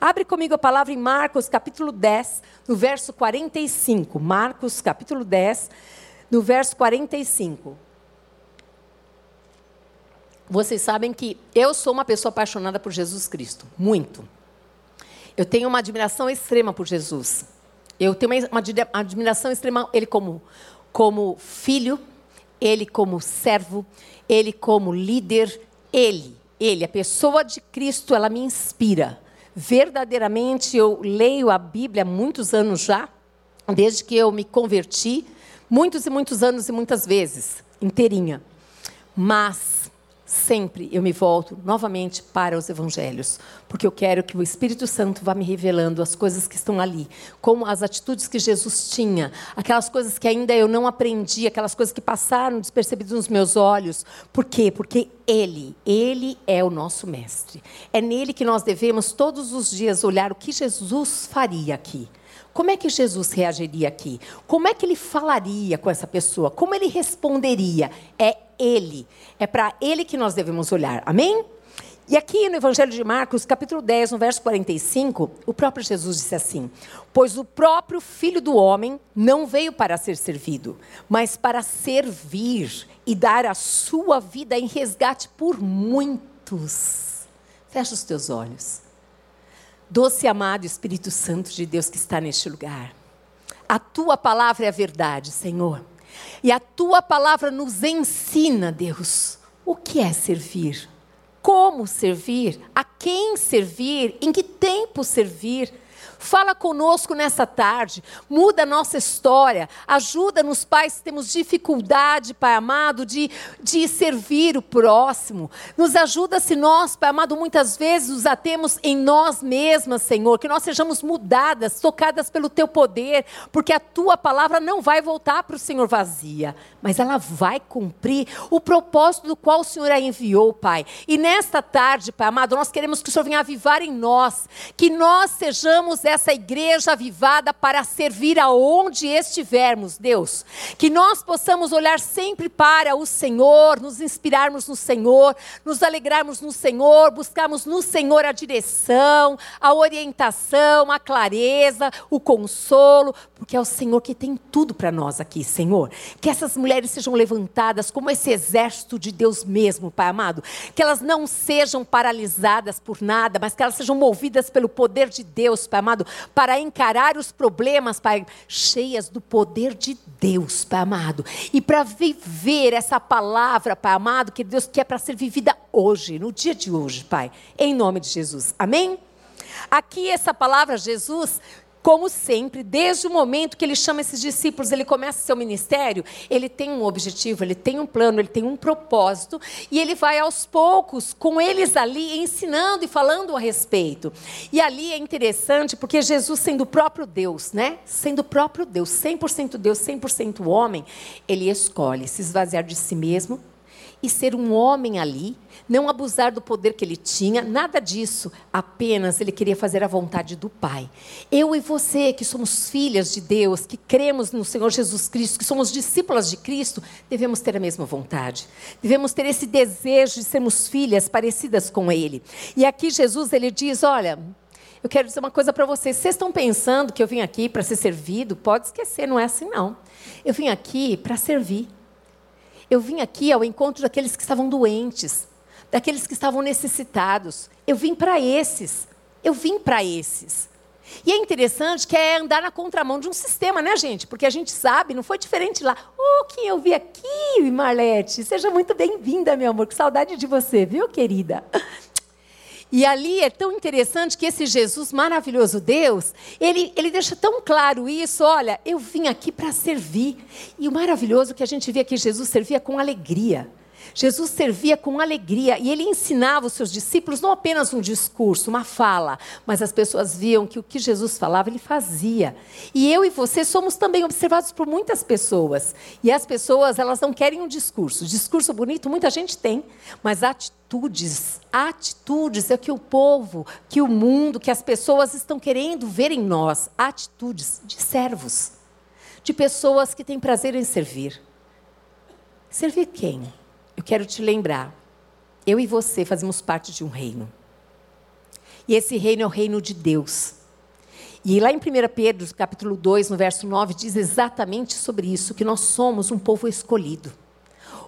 Abre comigo a palavra em Marcos, capítulo 10, no verso 45. Marcos, capítulo 10, no verso 45. Vocês sabem que eu sou uma pessoa apaixonada por Jesus Cristo, muito. Eu tenho uma admiração extrema por Jesus. Eu tenho uma, admiração extrema, ele como, como filho, ele como servo, ele como líder, ele, ele, a pessoa de Cristo, ela me inspira. Verdadeiramente, eu leio a Bíblia há muitos anos já, desde que eu me converti, muitos e muitos anos e muitas vezes, inteirinha. Mas sempre eu me volto novamente para os evangelhos, porque eu quero que o Espírito Santo vá me revelando as coisas que estão ali, como as atitudes que Jesus tinha, aquelas coisas que ainda eu não aprendi, aquelas coisas que passaram despercebidas nos meus olhos. Por quê? Porque ele, ele é o nosso mestre. É nele que nós devemos todos os dias olhar o que Jesus faria aqui. Como é que Jesus reagiria aqui? Como é que ele falaria com essa pessoa? Como ele responderia? É ele. É para ele que nós devemos olhar. Amém? E aqui no Evangelho de Marcos, capítulo 10, no verso 45, o próprio Jesus disse assim: Pois o próprio Filho do Homem não veio para ser servido, mas para servir e dar a sua vida em resgate por muitos. Fecha os teus olhos. Doce amado Espírito Santo de Deus que está neste lugar. A tua palavra é a verdade, Senhor. E a tua palavra nos ensina, Deus, o que é servir, como servir, a quem servir, em que tempo servir. Fala conosco nessa tarde, muda a nossa história, ajuda-nos, pais, se temos dificuldade, Pai amado, de, de servir o próximo. Nos ajuda se nós, Pai amado, muitas vezes nos atemos em nós mesmas, Senhor, que nós sejamos mudadas, tocadas pelo Teu poder, porque a Tua palavra não vai voltar para o Senhor vazia, mas ela vai cumprir o propósito do qual o Senhor a enviou, Pai. E nesta tarde, Pai amado, nós queremos que o Senhor venha avivar em nós, que nós sejamos essa igreja avivada para servir aonde estivermos, Deus. Que nós possamos olhar sempre para o Senhor, nos inspirarmos no Senhor, nos alegrarmos no Senhor, buscarmos no Senhor a direção, a orientação, a clareza, o consolo, porque é o Senhor que tem tudo para nós aqui, Senhor. Que essas mulheres sejam levantadas como esse exército de Deus mesmo, Pai amado. Que elas não sejam paralisadas por nada, mas que elas sejam movidas pelo poder de Deus, Pai amado para encarar os problemas, Pai, cheias do poder de Deus, Pai amado, e para viver essa palavra, Pai amado, que Deus quer para ser vivida hoje, no dia de hoje, Pai, em nome de Jesus. Amém? Aqui essa palavra Jesus como sempre, desde o momento que ele chama esses discípulos, ele começa seu ministério, ele tem um objetivo, ele tem um plano, ele tem um propósito, e ele vai aos poucos com eles ali ensinando e falando a respeito. E ali é interessante porque Jesus sendo o próprio Deus, né? Sendo o próprio Deus, 100% Deus, 100% homem, ele escolhe se esvaziar de si mesmo e ser um homem ali, não abusar do poder que ele tinha, nada disso. Apenas ele queria fazer a vontade do Pai. Eu e você, que somos filhas de Deus, que cremos no Senhor Jesus Cristo, que somos discípulas de Cristo, devemos ter a mesma vontade. Devemos ter esse desejo de sermos filhas parecidas com Ele. E aqui Jesus ele diz: Olha, eu quero dizer uma coisa para vocês. Vocês estão pensando que eu vim aqui para ser servido? Pode esquecer, não é assim não. Eu vim aqui para servir. Eu vim aqui ao encontro daqueles que estavam doentes, daqueles que estavam necessitados. Eu vim para esses. Eu vim para esses. E é interessante que é andar na contramão de um sistema, né, gente? Porque a gente sabe, não foi diferente lá. Oh, quem eu vi aqui, Marlete? Seja muito bem-vinda, meu amor. Que saudade de você, viu, querida? E ali é tão interessante que esse Jesus maravilhoso Deus, ele, ele deixa tão claro isso, olha, eu vim aqui para servir. E o maravilhoso que a gente vê que Jesus servia com alegria. Jesus servia com alegria e ele ensinava os seus discípulos não apenas um discurso, uma fala, mas as pessoas viam que o que Jesus falava, ele fazia. E eu e você somos também observados por muitas pessoas. E as pessoas, elas não querem um discurso. Discurso bonito muita gente tem, mas atitudes, atitudes é que o povo, que o mundo, que as pessoas estão querendo ver em nós, atitudes de servos, de pessoas que têm prazer em servir. Servir quem? Eu quero te lembrar, eu e você fazemos parte de um reino. E esse reino é o reino de Deus. E lá em 1 Pedro, capítulo 2, no verso 9, diz exatamente sobre isso, que nós somos um povo escolhido,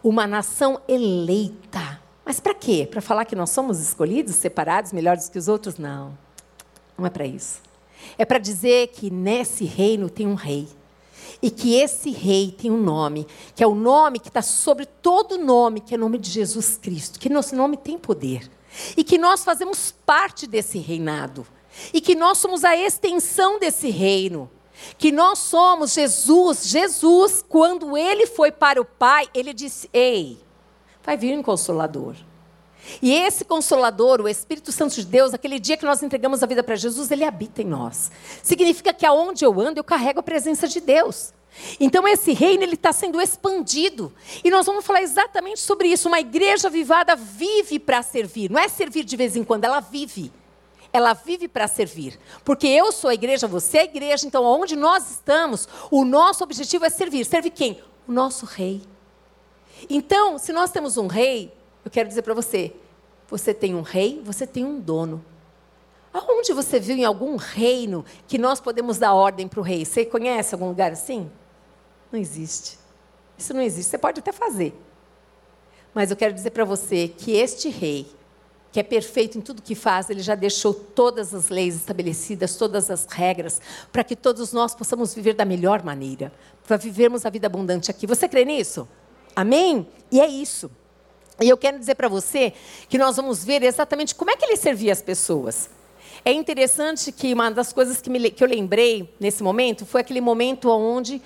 uma nação eleita. Mas para quê? Para falar que nós somos escolhidos, separados, melhores que os outros? Não. Não é para isso. É para dizer que nesse reino tem um rei. E que esse rei tem um nome, que é o nome que está sobre todo nome, que é o nome de Jesus Cristo, que nosso nome tem poder. E que nós fazemos parte desse reinado e que nós somos a extensão desse reino. Que nós somos Jesus. Jesus, quando ele foi para o Pai, ele disse: Ei, vai vir um consolador. E esse consolador, o Espírito Santo de Deus, aquele dia que nós entregamos a vida para Jesus, ele habita em nós. Significa que aonde eu ando, eu carrego a presença de Deus. Então esse reino ele está sendo expandido e nós vamos falar exatamente sobre isso. Uma igreja vivada vive para servir, não é servir de vez em quando, ela vive ela vive para servir. Porque eu sou a igreja, você é a igreja, então onde nós estamos, o nosso objetivo é servir. Serve quem? O nosso rei. Então, se nós temos um rei, eu quero dizer para você, você tem um rei, você tem um dono. Aonde você viu em algum reino que nós podemos dar ordem para o rei? Você conhece algum lugar assim? Não existe. Isso não existe. Você pode até fazer. Mas eu quero dizer para você que este rei, que é perfeito em tudo que faz, ele já deixou todas as leis estabelecidas, todas as regras, para que todos nós possamos viver da melhor maneira, para vivermos a vida abundante aqui. Você crê nisso? Amém? E é isso. E eu quero dizer para você que nós vamos ver exatamente como é que ele servia as pessoas. É interessante que uma das coisas que, me, que eu lembrei nesse momento foi aquele momento onde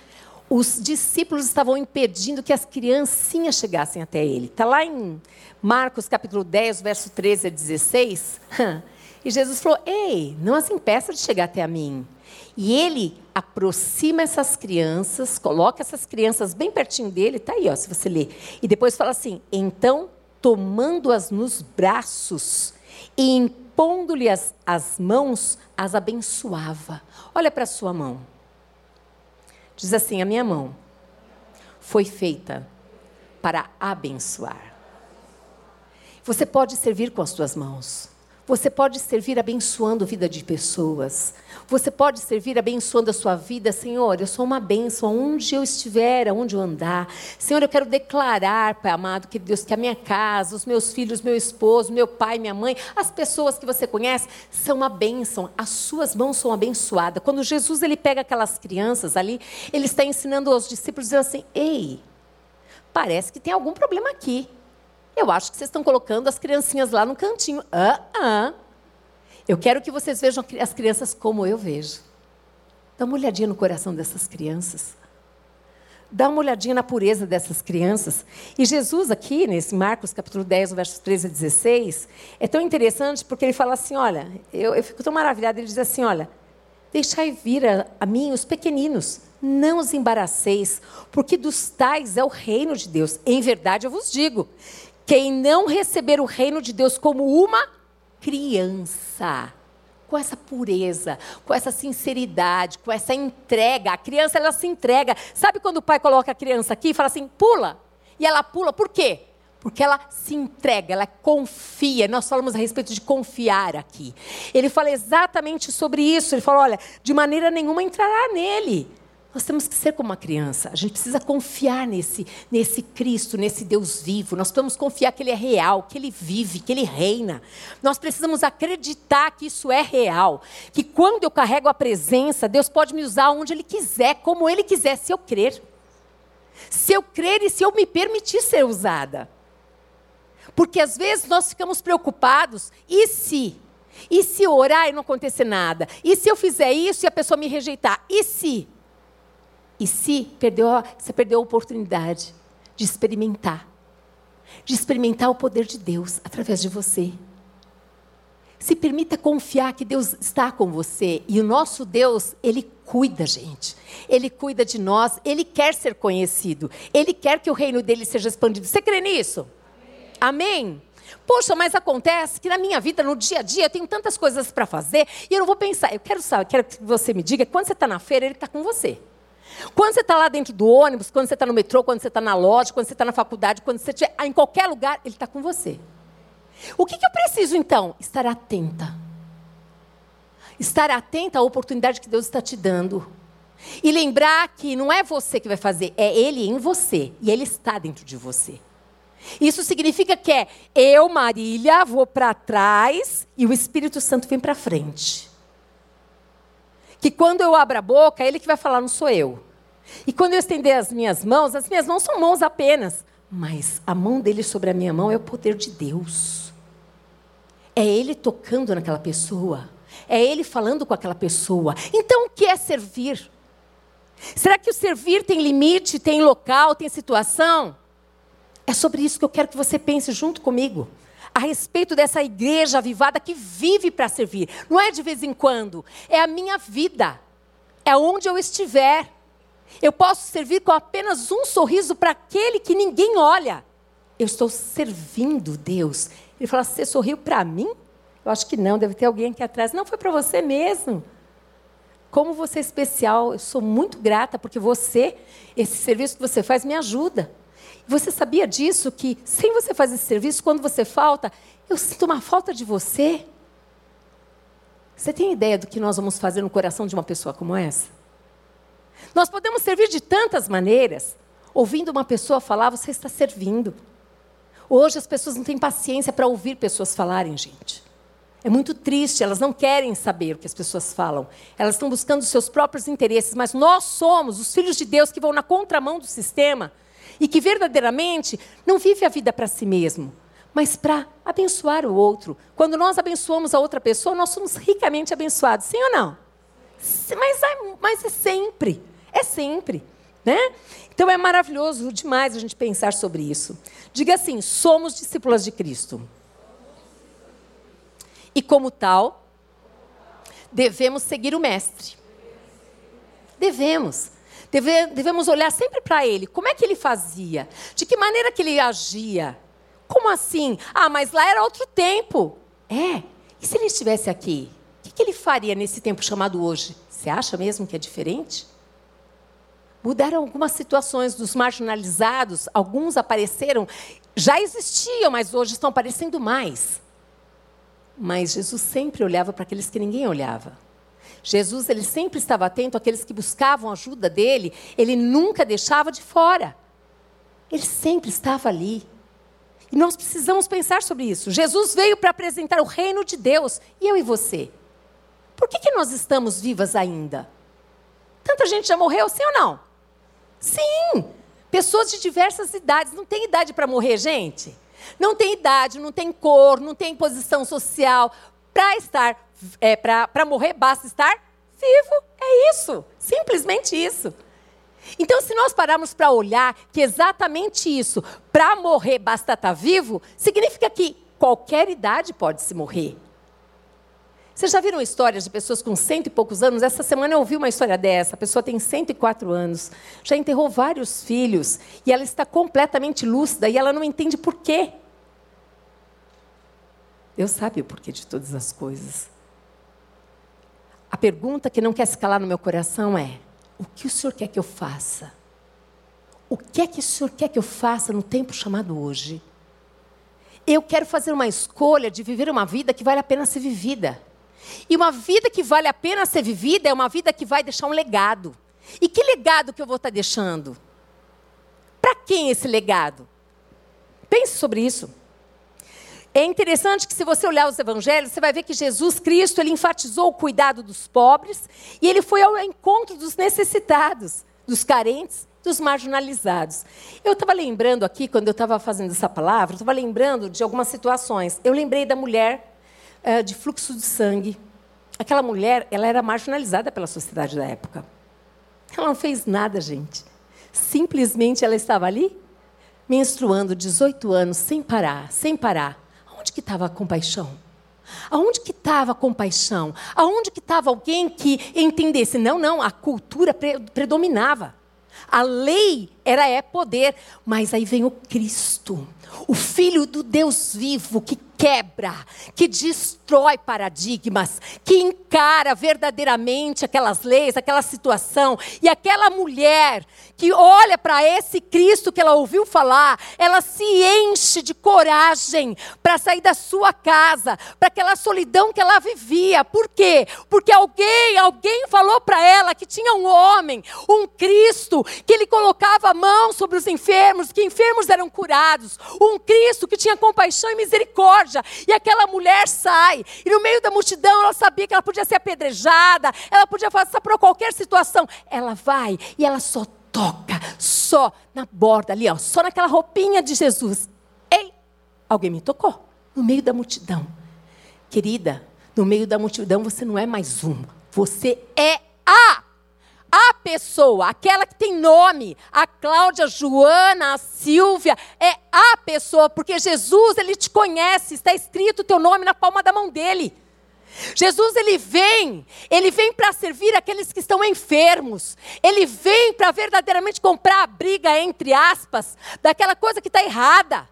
os discípulos estavam impedindo que as criancinhas chegassem até ele. Está lá em Marcos capítulo 10, verso 13 a 16. E Jesus falou: Ei, não as impeça de chegar até a mim. E ele aproxima essas crianças, coloca essas crianças bem pertinho dele, está aí, ó, se você ler. E depois fala assim: então, tomando-as nos braços e impondo-lhe as, as mãos, as abençoava. Olha para a sua mão. Diz assim: a minha mão foi feita para abençoar. Você pode servir com as suas mãos. Você pode servir abençoando a vida de pessoas. Você pode servir abençoando a sua vida, Senhor. Eu sou uma bênção onde eu estiver, aonde eu andar. Senhor, eu quero declarar, Pai amado, que Deus, que a minha casa, os meus filhos, meu esposo, meu pai, minha mãe, as pessoas que você conhece, são uma bênção. As suas mãos são abençoadas. Quando Jesus ele pega aquelas crianças ali, ele está ensinando aos discípulos dizendo assim: Ei, parece que tem algum problema aqui. Eu acho que vocês estão colocando as criancinhas lá no cantinho. Ah, ah. Eu quero que vocês vejam as crianças como eu vejo. Dá uma olhadinha no coração dessas crianças. Dá uma olhadinha na pureza dessas crianças. E Jesus, aqui, nesse Marcos capítulo 10, versos 13 a 16, é tão interessante porque ele fala assim: olha, eu, eu fico tão maravilhada. Ele diz assim: olha, deixai vir a, a mim os pequeninos, não os embaraceis, porque dos tais é o reino de Deus. Em verdade eu vos digo quem não receber o reino de Deus como uma criança, com essa pureza, com essa sinceridade, com essa entrega. A criança ela se entrega. Sabe quando o pai coloca a criança aqui e fala assim: "Pula"? E ela pula, por quê? Porque ela se entrega, ela confia. Nós falamos a respeito de confiar aqui. Ele fala exatamente sobre isso. Ele fala: olha, de maneira nenhuma entrará nele. Nós temos que ser como uma criança. A gente precisa confiar nesse, nesse Cristo, nesse Deus vivo. Nós precisamos confiar que Ele é real, que Ele vive, que Ele reina. Nós precisamos acreditar que isso é real. Que quando eu carrego a presença, Deus pode me usar onde Ele quiser, como Ele quiser, se eu crer. Se eu crer e se eu me permitir ser usada. Porque às vezes nós ficamos preocupados, e se? E se orar e não acontecer nada? E se eu fizer isso e a pessoa me rejeitar? E se? E se perdeu, você perdeu a oportunidade de experimentar, de experimentar o poder de Deus através de você. Se permita confiar que Deus está com você e o nosso Deus, ele cuida, gente. Ele cuida de nós, ele quer ser conhecido, ele quer que o reino dele seja expandido. Você crê nisso? Amém? Amém? Poxa, mas acontece que na minha vida, no dia a dia, eu tenho tantas coisas para fazer e eu não vou pensar. Eu quero saber, quero que você me diga, quando você está na feira, ele está com você. Quando você está lá dentro do ônibus, quando você está no metrô, quando você está na loja, quando você está na faculdade, quando você estiver em qualquer lugar, ele está com você. O que, que eu preciso então? Estar atenta. estar atenta à oportunidade que Deus está te dando. E lembrar que não é você que vai fazer, é Ele em você. E Ele está dentro de você. Isso significa que é eu, Marília, vou para trás e o Espírito Santo vem para frente. Que quando eu abro a boca, é Ele que vai falar, não sou eu. E quando eu estender as minhas mãos, as minhas mãos são mãos apenas. Mas a mão dele sobre a minha mão é o poder de Deus. É Ele tocando naquela pessoa. É Ele falando com aquela pessoa. Então, o que é servir? Será que o servir tem limite, tem local, tem situação? É sobre isso que eu quero que você pense junto comigo. A respeito dessa igreja avivada que vive para servir. Não é de vez em quando, é a minha vida. É onde eu estiver. Eu posso servir com apenas um sorriso para aquele que ninguém olha. Eu estou servindo Deus. Ele fala: Você sorriu para mim? Eu acho que não, deve ter alguém aqui atrás. Não, foi para você mesmo. Como você é especial, eu sou muito grata porque você, esse serviço que você faz, me ajuda. Você sabia disso? Que sem você fazer esse serviço, quando você falta, eu sinto uma falta de você. Você tem ideia do que nós vamos fazer no coração de uma pessoa como essa? Nós podemos servir de tantas maneiras. Ouvindo uma pessoa falar, você está servindo. Hoje as pessoas não têm paciência para ouvir pessoas falarem, gente. É muito triste, elas não querem saber o que as pessoas falam. Elas estão buscando os seus próprios interesses, mas nós somos os filhos de Deus que vão na contramão do sistema e que verdadeiramente não vive a vida para si mesmo, mas para abençoar o outro. Quando nós abençoamos a outra pessoa, nós somos ricamente abençoados, sim ou não? Mas é, mas é sempre, é sempre. Né? Então é maravilhoso demais a gente pensar sobre isso. Diga assim: somos discípulas de Cristo. E como tal, devemos seguir o Mestre. Devemos. Deve, devemos olhar sempre para ele. Como é que ele fazia? De que maneira que ele agia? Como assim? Ah, mas lá era outro tempo. É. E se ele estivesse aqui? O que, que ele faria nesse tempo chamado hoje? Você acha mesmo que é diferente? Mudaram algumas situações dos marginalizados, alguns apareceram, já existiam, mas hoje estão aparecendo mais. Mas Jesus sempre olhava para aqueles que ninguém olhava. Jesus ele sempre estava atento àqueles que buscavam ajuda dele, ele nunca deixava de fora. Ele sempre estava ali. E nós precisamos pensar sobre isso. Jesus veio para apresentar o reino de Deus, e eu e você. Por que, que nós estamos vivas ainda? Tanta gente já morreu, sim ou não? Sim! Pessoas de diversas idades. Não tem idade para morrer, gente. Não tem idade, não tem cor, não tem posição social. Para estar é, para morrer, basta estar vivo. É isso. Simplesmente isso. Então, se nós pararmos para olhar que exatamente isso, para morrer basta estar vivo, significa que qualquer idade pode se morrer. Vocês já viram histórias de pessoas com cento e poucos anos? Essa semana eu ouvi uma história dessa. A pessoa tem 104 anos, já enterrou vários filhos e ela está completamente lúcida e ela não entende por quê. Deus sabe o porquê de todas as coisas. A pergunta que não quer se calar no meu coração é: o que o Senhor quer que eu faça? O que é que o Senhor quer que eu faça no tempo chamado hoje? Eu quero fazer uma escolha de viver uma vida que vale a pena ser vivida. E uma vida que vale a pena ser vivida é uma vida que vai deixar um legado. E que legado que eu vou estar deixando? Para quem esse legado? Pense sobre isso. É interessante que se você olhar os evangelhos, você vai ver que Jesus Cristo, ele enfatizou o cuidado dos pobres e ele foi ao encontro dos necessitados, dos carentes, dos marginalizados. Eu estava lembrando aqui, quando eu estava fazendo essa palavra, estava lembrando de algumas situações. Eu lembrei da mulher uh, de fluxo de sangue. Aquela mulher, ela era marginalizada pela sociedade da época. Ela não fez nada, gente. Simplesmente ela estava ali, menstruando 18 anos, sem parar, sem parar. Onde que estava a compaixão? Aonde que estava a compaixão? Aonde que estava alguém que entendesse? Não, não, a cultura predominava. A lei era é poder, mas aí vem o Cristo, o Filho do Deus vivo, que quebra, que destrói paradigmas, que encara verdadeiramente aquelas leis, aquela situação. E aquela mulher que olha para esse Cristo que ela ouviu falar, ela se enche de coragem para sair da sua casa, para aquela solidão que ela vivia. Por quê? Porque alguém, alguém falou para ela que tinha um homem, um Cristo, que ele colocava a mão sobre os enfermos, que enfermos eram curados, um Cristo que tinha compaixão e misericórdia. E aquela mulher sai, e no meio da multidão ela sabia que ela podia ser apedrejada, ela podia passar por qualquer situação. Ela vai e ela só toca só na borda ali, ó, só naquela roupinha de Jesus. Ei, alguém me tocou no meio da multidão. Querida, no meio da multidão você não é mais uma, você é a pessoa, aquela que tem nome, a Cláudia, a Joana, a Silvia, é a pessoa, porque Jesus, ele te conhece, está escrito o teu nome na palma da mão dele. Jesus ele vem, ele vem para servir aqueles que estão enfermos. Ele vem para verdadeiramente comprar a briga entre aspas daquela coisa que está errada.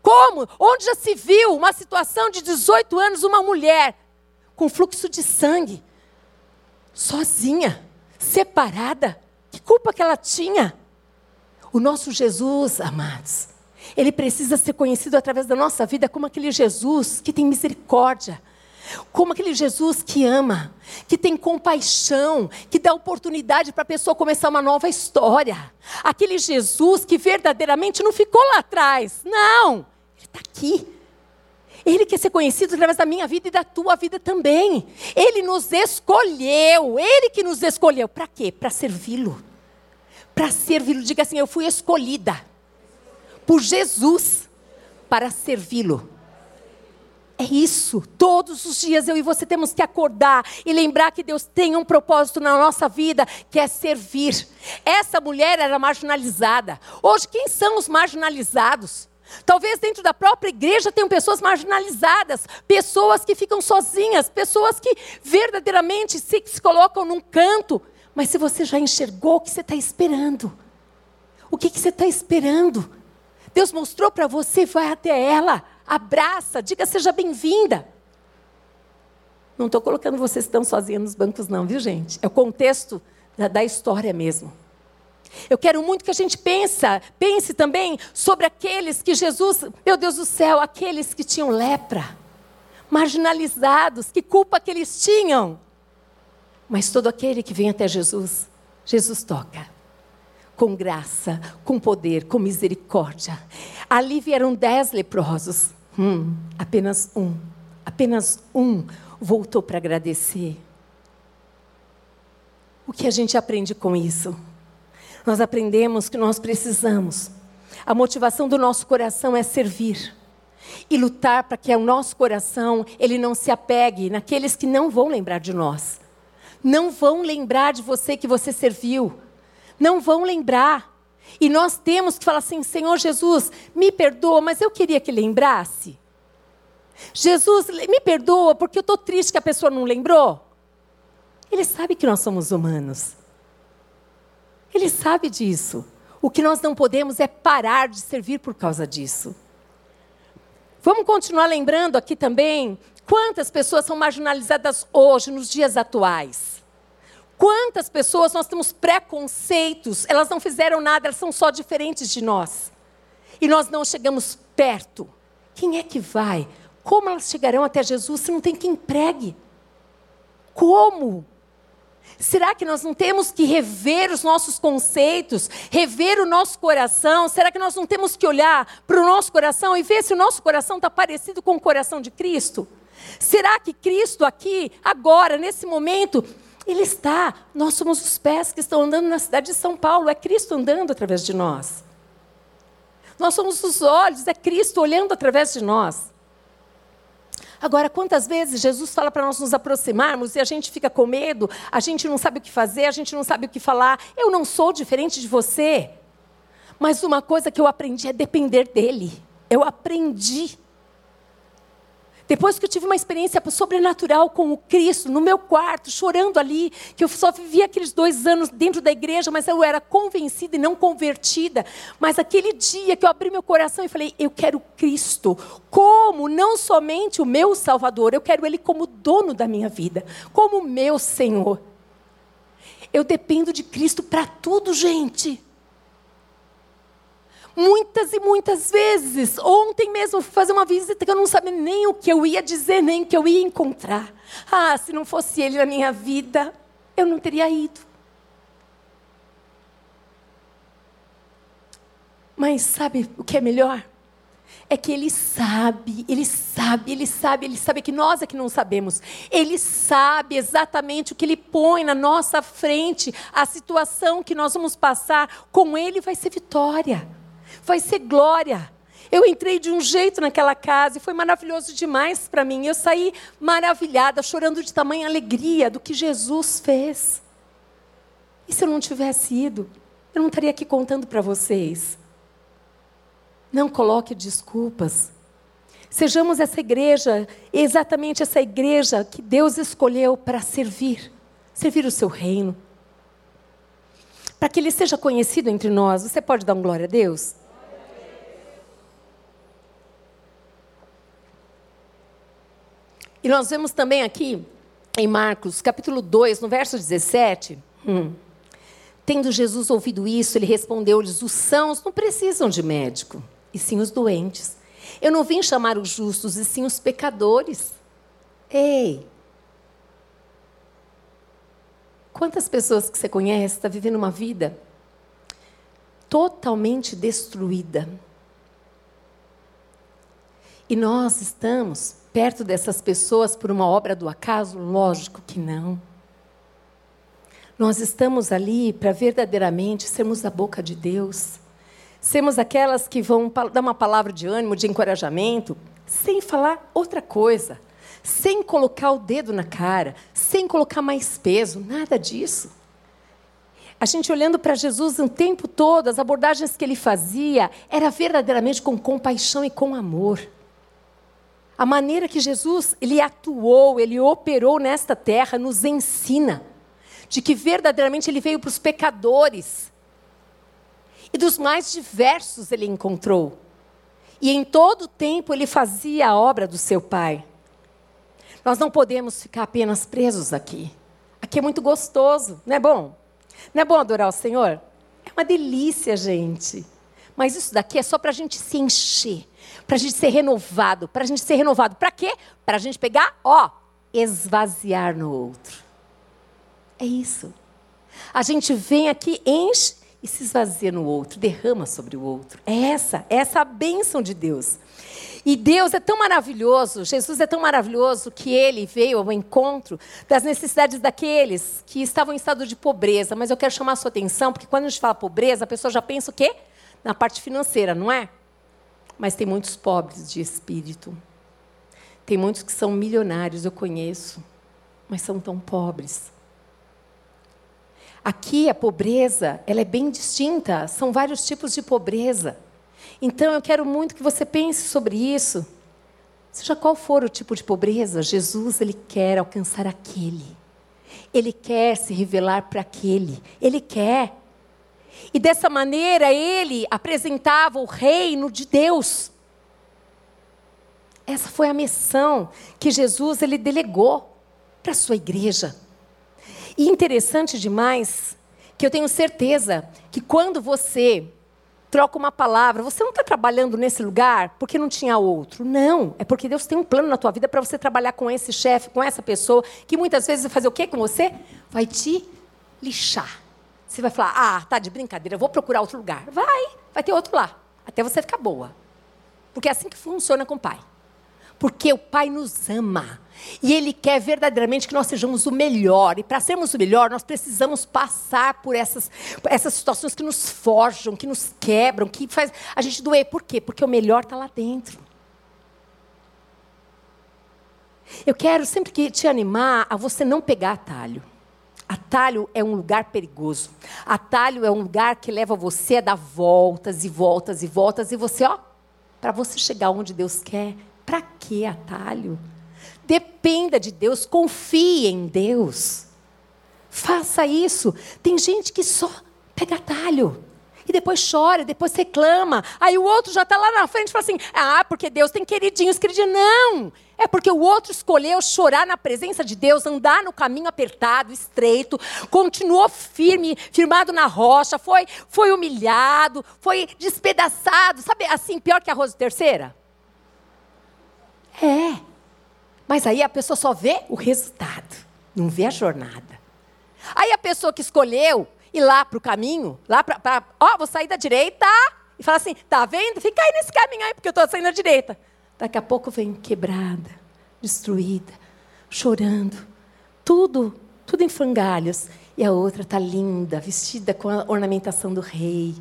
Como? Onde já se viu uma situação de 18 anos uma mulher com fluxo de sangue, sozinha, separada? Que culpa que ela tinha? O nosso Jesus, amados, ele precisa ser conhecido através da nossa vida como aquele Jesus que tem misericórdia como aquele Jesus que ama, que tem compaixão, que dá oportunidade para a pessoa começar uma nova história. Aquele Jesus que verdadeiramente não ficou lá atrás. Não, ele está aqui. Ele quer ser conhecido através da minha vida e da tua vida também. Ele nos escolheu, ele que nos escolheu. Para quê? Para servi-lo. Para servi-lo. Diga assim: eu fui escolhida por Jesus para servi-lo. É isso. Todos os dias eu e você temos que acordar e lembrar que Deus tem um propósito na nossa vida, que é servir. Essa mulher era marginalizada. Hoje, quem são os marginalizados? Talvez dentro da própria igreja tenham pessoas marginalizadas, pessoas que ficam sozinhas, pessoas que verdadeiramente se, colocam num canto. Mas se você já enxergou, o que você está esperando? O que, que você está esperando? Deus mostrou para você, vai até ela abraça, diga seja bem-vinda. Não estou colocando vocês tão sozinhos nos bancos, não, viu, gente? É o contexto da, da história mesmo. Eu quero muito que a gente pensa, pense também sobre aqueles que Jesus, meu Deus do céu, aqueles que tinham lepra, marginalizados, que culpa que eles tinham. Mas todo aquele que vem até Jesus, Jesus toca com graça, com poder, com misericórdia. Ali vieram dez leprosos. Hum, apenas um, apenas um voltou para agradecer. O que a gente aprende com isso? Nós aprendemos que nós precisamos. A motivação do nosso coração é servir e lutar para que o nosso coração ele não se apegue naqueles que não vão lembrar de nós. Não vão lembrar de você que você serviu, não vão lembrar. E nós temos que falar assim: Senhor Jesus, me perdoa, mas eu queria que lembrasse. Jesus, me perdoa porque eu estou triste que a pessoa não lembrou. Ele sabe que nós somos humanos. Ele sabe disso. O que nós não podemos é parar de servir por causa disso. Vamos continuar lembrando aqui também quantas pessoas são marginalizadas hoje, nos dias atuais. Quantas pessoas nós temos preconceitos, elas não fizeram nada, elas são só diferentes de nós. E nós não chegamos perto. Quem é que vai? Como elas chegarão até Jesus se não tem quem pregue? Como? Será que nós não temos que rever os nossos conceitos, rever o nosso coração? Será que nós não temos que olhar para o nosso coração e ver se o nosso coração está parecido com o coração de Cristo? Será que Cristo aqui, agora, nesse momento, ele está. Nós somos os pés que estão andando na cidade de São Paulo. É Cristo andando através de nós. Nós somos os olhos, é Cristo olhando através de nós. Agora, quantas vezes Jesus fala para nós nos aproximarmos e a gente fica com medo, a gente não sabe o que fazer, a gente não sabe o que falar. Eu não sou diferente de você. Mas uma coisa que eu aprendi é depender dele. Eu aprendi. Depois que eu tive uma experiência sobrenatural com o Cristo, no meu quarto, chorando ali, que eu só vivia aqueles dois anos dentro da igreja, mas eu era convencida e não convertida. Mas aquele dia que eu abri meu coração e falei: Eu quero Cristo como não somente o meu Salvador, eu quero Ele como dono da minha vida, como meu Senhor. Eu dependo de Cristo para tudo, gente. Muitas e muitas vezes. Ontem mesmo fui fazer uma visita que eu não sabia nem o que eu ia dizer, nem o que eu ia encontrar. Ah, se não fosse ele na minha vida, eu não teria ido. Mas sabe o que é melhor? É que ele sabe, ele sabe, ele sabe, ele sabe que nós é que não sabemos. Ele sabe exatamente o que ele põe na nossa frente, a situação que nós vamos passar, com ele vai ser vitória vai ser glória. Eu entrei de um jeito naquela casa e foi maravilhoso demais para mim. Eu saí maravilhada, chorando de tamanha alegria do que Jesus fez. E se eu não tivesse ido, eu não estaria aqui contando para vocês. Não coloque desculpas. Sejamos essa igreja, exatamente essa igreja que Deus escolheu para servir servir o seu reino. Para que ele seja conhecido entre nós. Você pode dar um glória a Deus? E nós vemos também aqui, em Marcos, capítulo 2, no verso 17. Hum, Tendo Jesus ouvido isso, ele respondeu-lhes: Os sãos não precisam de médico, e sim os doentes. Eu não vim chamar os justos, e sim os pecadores. Ei! Quantas pessoas que você conhece estão tá vivendo uma vida totalmente destruída? E nós estamos perto dessas pessoas por uma obra do acaso? Lógico que não. Nós estamos ali para verdadeiramente sermos a boca de Deus. Sermos aquelas que vão dar uma palavra de ânimo, de encorajamento, sem falar outra coisa, sem colocar o dedo na cara, sem colocar mais peso, nada disso. A gente olhando para Jesus o tempo todo, as abordagens que ele fazia, era verdadeiramente com compaixão e com amor. A maneira que Jesus ele atuou, ele operou nesta terra, nos ensina de que verdadeiramente ele veio para os pecadores. E dos mais diversos ele encontrou. E em todo o tempo ele fazia a obra do seu Pai. Nós não podemos ficar apenas presos aqui. Aqui é muito gostoso, não é bom? Não é bom adorar o Senhor? É uma delícia, gente. Mas isso daqui é só para a gente se encher para a gente ser renovado. Para a gente ser renovado. Para quê? Para a gente pegar, ó, esvaziar no outro. É isso. A gente vem aqui, enche e se esvazia no outro, derrama sobre o outro. É essa, é essa a bênção de Deus. E Deus é tão maravilhoso, Jesus é tão maravilhoso que ele veio ao encontro das necessidades daqueles que estavam em estado de pobreza. Mas eu quero chamar a sua atenção, porque quando a gente fala pobreza, a pessoa já pensa o quê? Na parte financeira, não é? Mas tem muitos pobres de espírito. Tem muitos que são milionários, eu conheço, mas são tão pobres. Aqui a pobreza, ela é bem distinta, são vários tipos de pobreza. Então eu quero muito que você pense sobre isso. Seja qual for o tipo de pobreza, Jesus ele quer alcançar aquele. Ele quer se revelar para aquele. Ele quer. E dessa maneira ele apresentava o reino de Deus. Essa foi a missão que Jesus ele delegou para a sua igreja. E interessante demais que eu tenho certeza que quando você troca uma palavra, você não está trabalhando nesse lugar porque não tinha outro. Não, é porque Deus tem um plano na tua vida para você trabalhar com esse chefe, com essa pessoa, que muitas vezes vai fazer o quê com você? Vai te lixar. Você vai falar, ah, tá de brincadeira, eu vou procurar outro lugar. Vai, vai ter outro lá, até você ficar boa. Porque é assim que funciona com o Pai. Porque o Pai nos ama. E Ele quer verdadeiramente que nós sejamos o melhor. E para sermos o melhor, nós precisamos passar por essas, essas situações que nos forjam, que nos quebram, que faz a gente doer. Por quê? Porque o melhor está lá dentro. Eu quero sempre que te animar a você não pegar atalho. Atalho é um lugar perigoso. Atalho é um lugar que leva você a dar voltas e voltas e voltas e você, ó, para você chegar onde Deus quer, Para que atalho? Dependa de Deus, confie em Deus. Faça isso. Tem gente que só pega atalho. E depois chora, depois reclama. Aí o outro já está lá na frente e fala assim: ah, porque Deus tem queridinhos, queridinhos. Não! É porque o outro escolheu chorar na presença de Deus, andar no caminho apertado, estreito, continuou firme, firmado na rocha, foi, foi humilhado, foi despedaçado. Sabe assim, pior que arroz de terceira? É. Mas aí a pessoa só vê o resultado, não vê a jornada. Aí a pessoa que escolheu ir lá para o caminho, lá para. Ó, vou sair da direita. E fala assim: tá vendo? Fica aí nesse caminho aí, porque eu estou saindo da direita. Daqui a pouco vem quebrada, destruída, chorando. Tudo, tudo em frangalhos. E a outra está linda, vestida com a ornamentação do rei.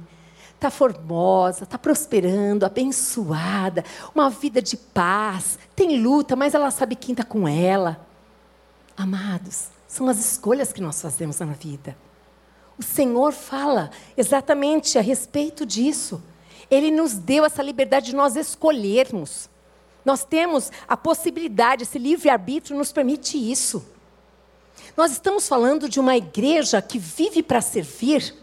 Está formosa, está prosperando, abençoada, uma vida de paz. Tem luta, mas ela sabe quem está com ela. Amados, são as escolhas que nós fazemos na vida. O Senhor fala exatamente a respeito disso. Ele nos deu essa liberdade de nós escolhermos. Nós temos a possibilidade, esse livre-arbítrio nos permite isso. Nós estamos falando de uma igreja que vive para servir.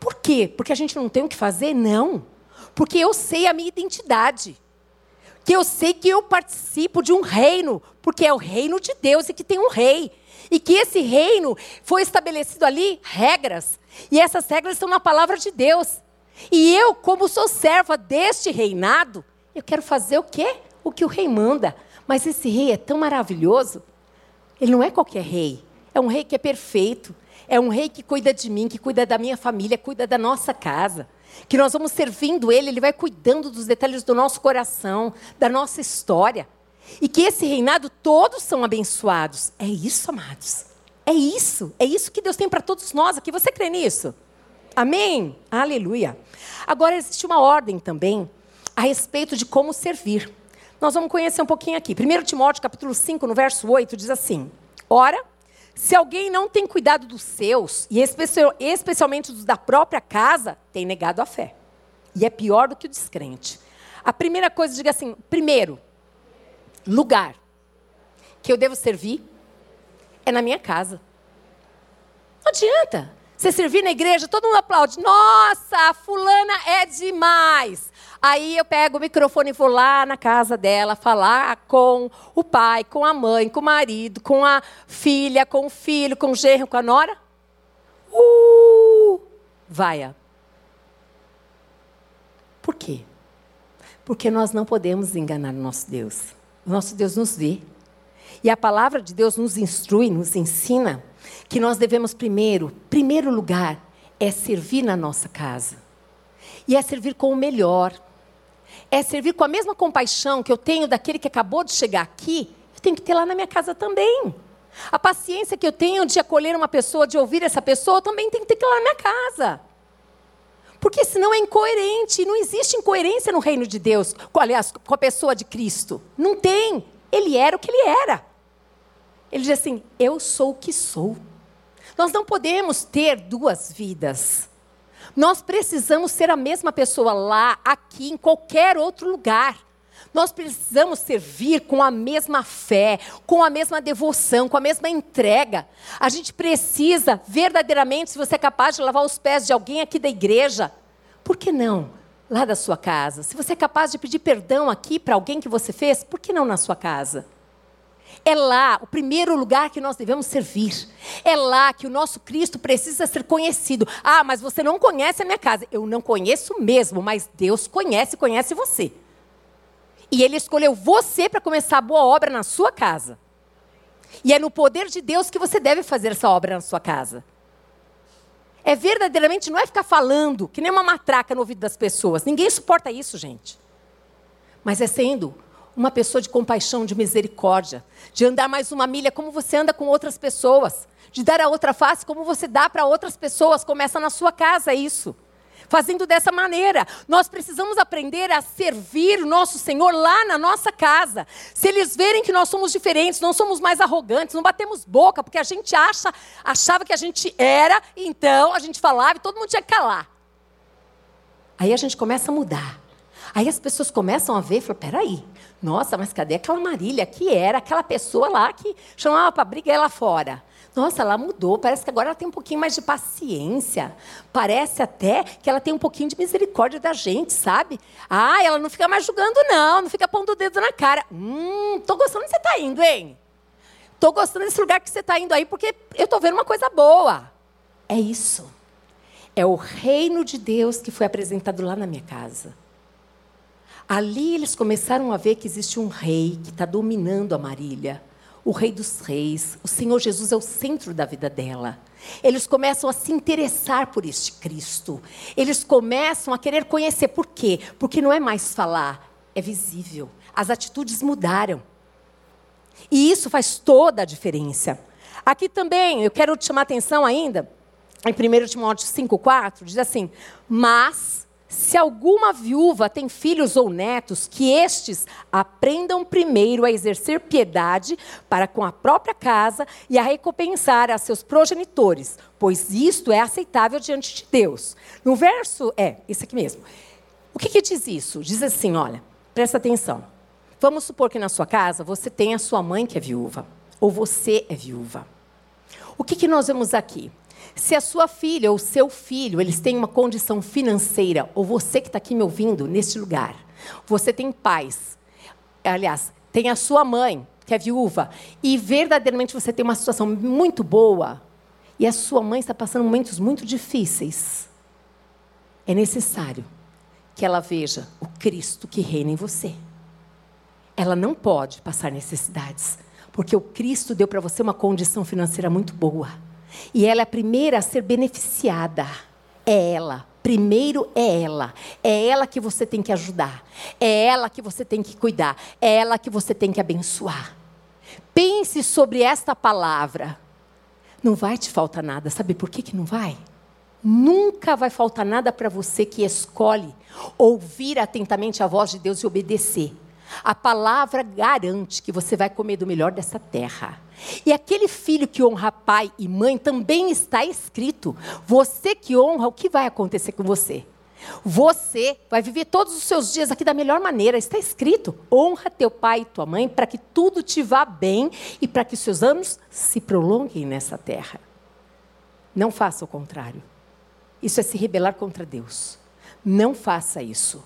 Por quê? Porque a gente não tem o que fazer? Não. Porque eu sei a minha identidade. Que eu sei que eu participo de um reino, porque é o reino de Deus e que tem um rei. E que esse reino foi estabelecido ali regras. E essas regras estão na palavra de Deus. E eu, como sou serva deste reinado, eu quero fazer o quê? O que o rei manda. Mas esse rei é tão maravilhoso. Ele não é qualquer rei. É um rei que é perfeito. É um rei que cuida de mim, que cuida da minha família, cuida da nossa casa. Que nós vamos servindo ele, ele vai cuidando dos detalhes do nosso coração, da nossa história. E que esse reinado todos são abençoados. É isso, amados. É isso. É isso que Deus tem para todos nós aqui. Você crê nisso? Amém? Aleluia. Agora existe uma ordem também a respeito de como servir. Nós vamos conhecer um pouquinho aqui. 1 Timóteo capítulo 5, no verso 8, diz assim: Ora, se alguém não tem cuidado dos seus, e especialmente dos da própria casa, tem negado a fé. E é pior do que o descrente. A primeira coisa, diga assim: primeiro, lugar que eu devo servir é na minha casa. Não adianta. Você servir na igreja, todo mundo aplaude. Nossa, a fulana é demais. Aí eu pego o microfone e vou lá na casa dela falar com o pai, com a mãe, com o marido, com a filha, com o filho, com o genro, com a nora. Uh! Vaia. Por quê? Porque nós não podemos enganar o nosso Deus. Nosso Deus nos vê. E a palavra de Deus nos instrui, nos ensina que nós devemos primeiro, primeiro lugar, é servir na nossa casa. E é servir com o melhor. É servir com a mesma compaixão que eu tenho daquele que acabou de chegar aqui, eu tenho que ter lá na minha casa também. A paciência que eu tenho de acolher uma pessoa, de ouvir essa pessoa, eu também tenho que ter lá na minha casa. Porque senão é incoerente. Não existe incoerência no reino de Deus, aliás, com a pessoa de Cristo. Não tem. Ele era o que ele era. Ele diz assim: Eu sou o que sou. Nós não podemos ter duas vidas. Nós precisamos ser a mesma pessoa lá, aqui, em qualquer outro lugar. Nós precisamos servir com a mesma fé, com a mesma devoção, com a mesma entrega. A gente precisa verdadeiramente, se você é capaz de lavar os pés de alguém aqui da igreja, por que não lá da sua casa? Se você é capaz de pedir perdão aqui para alguém que você fez, por que não na sua casa? É lá o primeiro lugar que nós devemos servir. É lá que o nosso Cristo precisa ser conhecido. Ah, mas você não conhece a minha casa. Eu não conheço mesmo, mas Deus conhece, conhece você. E Ele escolheu você para começar a boa obra na sua casa. E é no poder de Deus que você deve fazer essa obra na sua casa. É verdadeiramente, não é ficar falando, que nem uma matraca no ouvido das pessoas. Ninguém suporta isso, gente. Mas é sendo uma pessoa de compaixão, de misericórdia, de andar mais uma milha como você anda com outras pessoas, de dar a outra face como você dá para outras pessoas. Começa na sua casa isso fazendo dessa maneira. Nós precisamos aprender a servir o nosso Senhor lá na nossa casa. Se eles verem que nós somos diferentes, não somos mais arrogantes, não batemos boca, porque a gente acha, achava que a gente era, então a gente falava e todo mundo tinha que calar. Aí a gente começa a mudar. Aí as pessoas começam a ver e falam: peraí, Nossa, mas cadê aquela Marília que era aquela pessoa lá que chamava para brigar ela fora? Nossa, ela mudou, parece que agora ela tem um pouquinho mais de paciência. Parece até que ela tem um pouquinho de misericórdia da gente, sabe? Ah, ela não fica mais julgando, não, não fica pondo o dedo na cara. Hum, tô gostando de você tá indo, hein? Tô gostando desse lugar que você está indo aí, porque eu tô vendo uma coisa boa. É isso. É o reino de Deus que foi apresentado lá na minha casa. Ali eles começaram a ver que existe um rei que está dominando a Marília. O rei dos reis. O Senhor Jesus é o centro da vida dela. Eles começam a se interessar por este Cristo. Eles começam a querer conhecer. Por quê? Porque não é mais falar, é visível. As atitudes mudaram. E isso faz toda a diferença. Aqui também, eu quero te chamar atenção ainda, em 1 Timóteo 5,4, diz assim: Mas se alguma viúva tem filhos ou netos, que estes aprendam primeiro a exercer piedade para com a própria casa e a recompensar a seus progenitores, pois isto é aceitável diante de Deus. No verso, é, esse aqui mesmo. O que, que diz isso? Diz assim: olha, presta atenção. Vamos supor que na sua casa você tem a sua mãe que é viúva, ou você é viúva. O que, que nós vemos aqui? Se a sua filha ou seu filho, eles têm uma condição financeira, ou você que está aqui me ouvindo neste lugar, você tem pais, aliás, tem a sua mãe, que é viúva, e verdadeiramente você tem uma situação muito boa, e a sua mãe está passando momentos muito difíceis, é necessário que ela veja o Cristo que reina em você. Ela não pode passar necessidades, porque o Cristo deu para você uma condição financeira muito boa. E ela é a primeira a ser beneficiada. É ela. Primeiro é ela. É ela que você tem que ajudar. É ela que você tem que cuidar. É ela que você tem que abençoar. Pense sobre esta palavra. Não vai te faltar nada. Sabe por que, que não vai? Nunca vai faltar nada para você que escolhe ouvir atentamente a voz de Deus e obedecer. A palavra garante que você vai comer do melhor dessa terra. E aquele filho que honra pai e mãe também está escrito. Você que honra, o que vai acontecer com você? Você vai viver todos os seus dias aqui da melhor maneira, está escrito. Honra teu pai e tua mãe para que tudo te vá bem e para que os seus anos se prolonguem nessa terra. Não faça o contrário. Isso é se rebelar contra Deus. Não faça isso.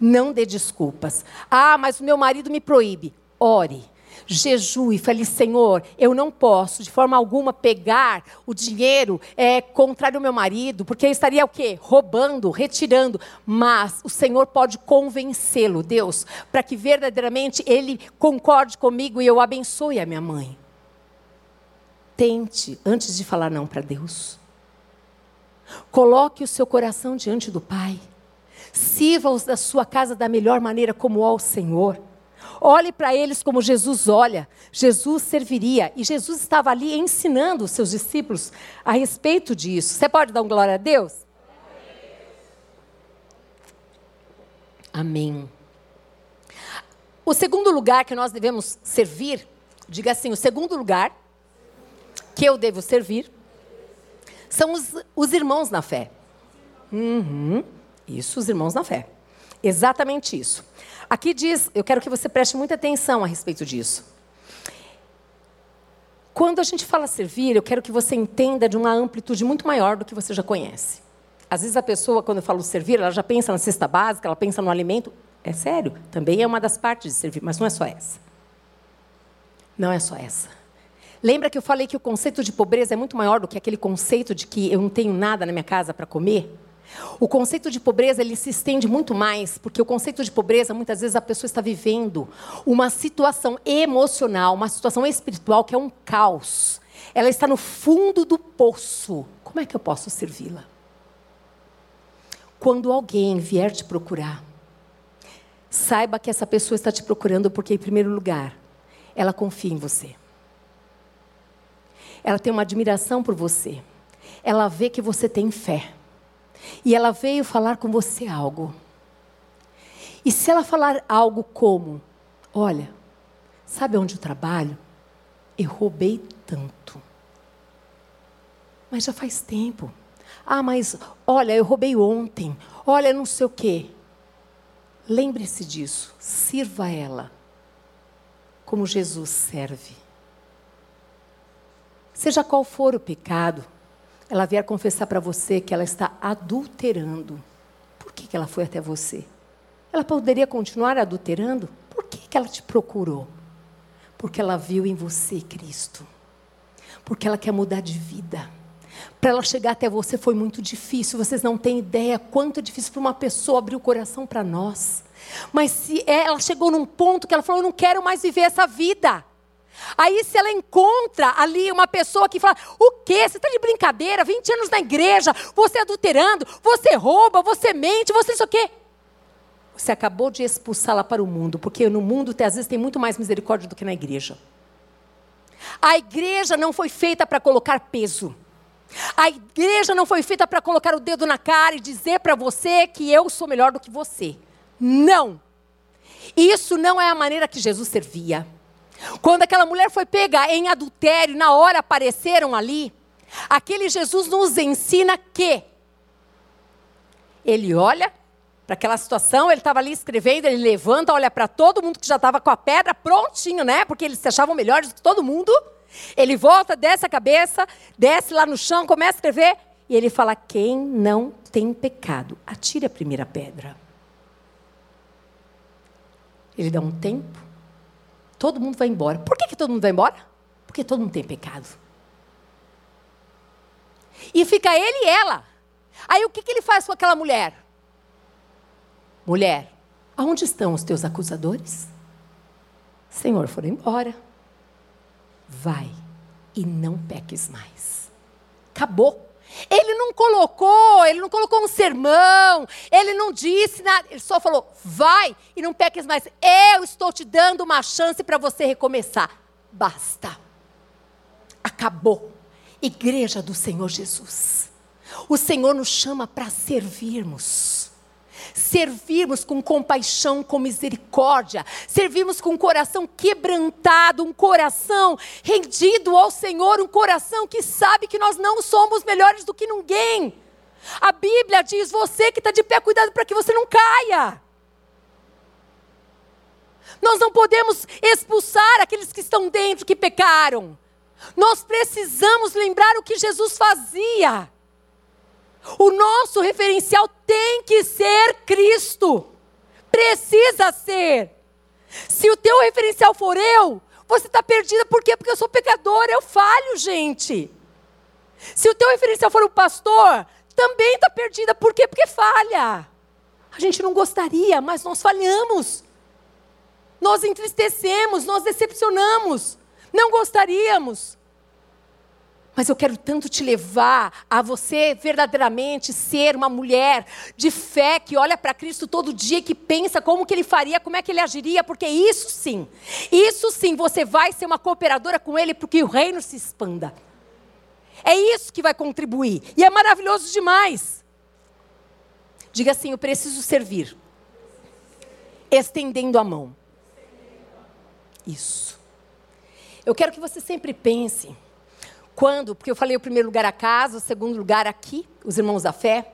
Não dê desculpas. Ah, mas o meu marido me proíbe. Ore jejue, fale, Senhor, eu não posso de forma alguma pegar o dinheiro é, contrário ao meu marido, porque estaria o quê? Roubando, retirando. Mas o Senhor pode convencê-lo, Deus, para que verdadeiramente ele concorde comigo e eu abençoe a minha mãe. Tente, antes de falar não para Deus. Coloque o seu coração diante do Pai. Sirva-os da sua casa da melhor maneira como ao Senhor. Olhe para eles como Jesus olha. Jesus serviria. E Jesus estava ali ensinando os seus discípulos a respeito disso. Você pode dar um glória a Deus? Amém. O segundo lugar que nós devemos servir, diga assim: o segundo lugar que eu devo servir são os, os irmãos na fé. Uhum. Isso, os irmãos na fé. Exatamente isso. Aqui diz, eu quero que você preste muita atenção a respeito disso. Quando a gente fala servir, eu quero que você entenda de uma amplitude muito maior do que você já conhece. Às vezes a pessoa, quando eu falo servir, ela já pensa na cesta básica, ela pensa no alimento. É sério, também é uma das partes de servir, mas não é só essa. Não é só essa. Lembra que eu falei que o conceito de pobreza é muito maior do que aquele conceito de que eu não tenho nada na minha casa para comer? O conceito de pobreza ele se estende muito mais, porque o conceito de pobreza muitas vezes a pessoa está vivendo uma situação emocional, uma situação espiritual que é um caos. Ela está no fundo do poço. Como é que eu posso servi-la? Quando alguém vier te procurar, saiba que essa pessoa está te procurando porque, em primeiro lugar, ela confia em você. Ela tem uma admiração por você. Ela vê que você tem fé. E ela veio falar com você algo. E se ela falar algo como: Olha, sabe onde eu trabalho? Eu roubei tanto. Mas já faz tempo. Ah, mas olha, eu roubei ontem. Olha, não sei o quê. Lembre-se disso. Sirva ela. como Jesus serve. Seja qual for o pecado, ela vier confessar para você que ela está adulterando. Por que, que ela foi até você? Ela poderia continuar adulterando? Por que, que ela te procurou? Porque ela viu em você Cristo. Porque ela quer mudar de vida. Para ela chegar até você foi muito difícil. Vocês não têm ideia quanto é difícil para uma pessoa abrir o coração para nós. Mas se ela chegou num ponto que ela falou: Eu não quero mais viver essa vida. Aí, se ela encontra ali uma pessoa que fala: O quê? Você está de brincadeira? 20 anos na igreja, você adulterando, você rouba, você mente, você isso o quê? Você acabou de expulsá-la para o mundo, porque no mundo, às vezes, tem muito mais misericórdia do que na igreja. A igreja não foi feita para colocar peso. A igreja não foi feita para colocar o dedo na cara e dizer para você que eu sou melhor do que você. Não. Isso não é a maneira que Jesus servia. Quando aquela mulher foi pega em adultério, na hora apareceram ali, aquele Jesus nos ensina que ele olha para aquela situação, ele estava ali escrevendo, ele levanta, olha para todo mundo que já estava com a pedra prontinho, né? Porque eles se achavam melhores do que todo mundo. Ele volta, desce a cabeça, desce lá no chão, começa a escrever, e ele fala: Quem não tem pecado, atire a primeira pedra. Ele dá um tempo, todo mundo vai embora. Por que, que todo mundo vai embora? Porque todo mundo tem pecado. E fica ele e ela. Aí o que, que ele faz com aquela mulher? Mulher, aonde estão os teus acusadores? Senhor, foram embora. Vai e não peques mais. Acabou. Ele não colocou, ele não colocou um sermão, ele não disse nada, ele só falou: vai e não peques mais. Eu estou te dando uma chance para você recomeçar. Basta. Acabou. Igreja do Senhor Jesus. O Senhor nos chama para servirmos servirmos com compaixão, com misericórdia, servirmos com um coração quebrantado, um coração rendido ao Senhor, um coração que sabe que nós não somos melhores do que ninguém. A Bíblia diz: você que está de pé, cuidado para que você não caia. Nós não podemos expulsar aqueles que estão dentro que pecaram. Nós precisamos lembrar o que Jesus fazia. O nosso referencial tem que ser Cristo. Precisa ser. Se o teu referencial for eu, você está perdida por quê? Porque eu sou pecadora, eu falho, gente. Se o teu referencial for o pastor, também está perdida. Por quê? Porque falha. A gente não gostaria, mas nós falhamos. Nós entristecemos, nós decepcionamos. Não gostaríamos. Mas eu quero tanto te levar a você verdadeiramente ser uma mulher de fé que olha para Cristo todo dia, que pensa como que ele faria, como é que ele agiria, porque isso sim, isso sim, você vai ser uma cooperadora com ele porque o reino se expanda. É isso que vai contribuir. E é maravilhoso demais. Diga assim: eu preciso servir. Estendendo a mão. Isso. Eu quero que você sempre pense quando, porque eu falei o primeiro lugar a casa, o segundo lugar aqui, os irmãos da fé.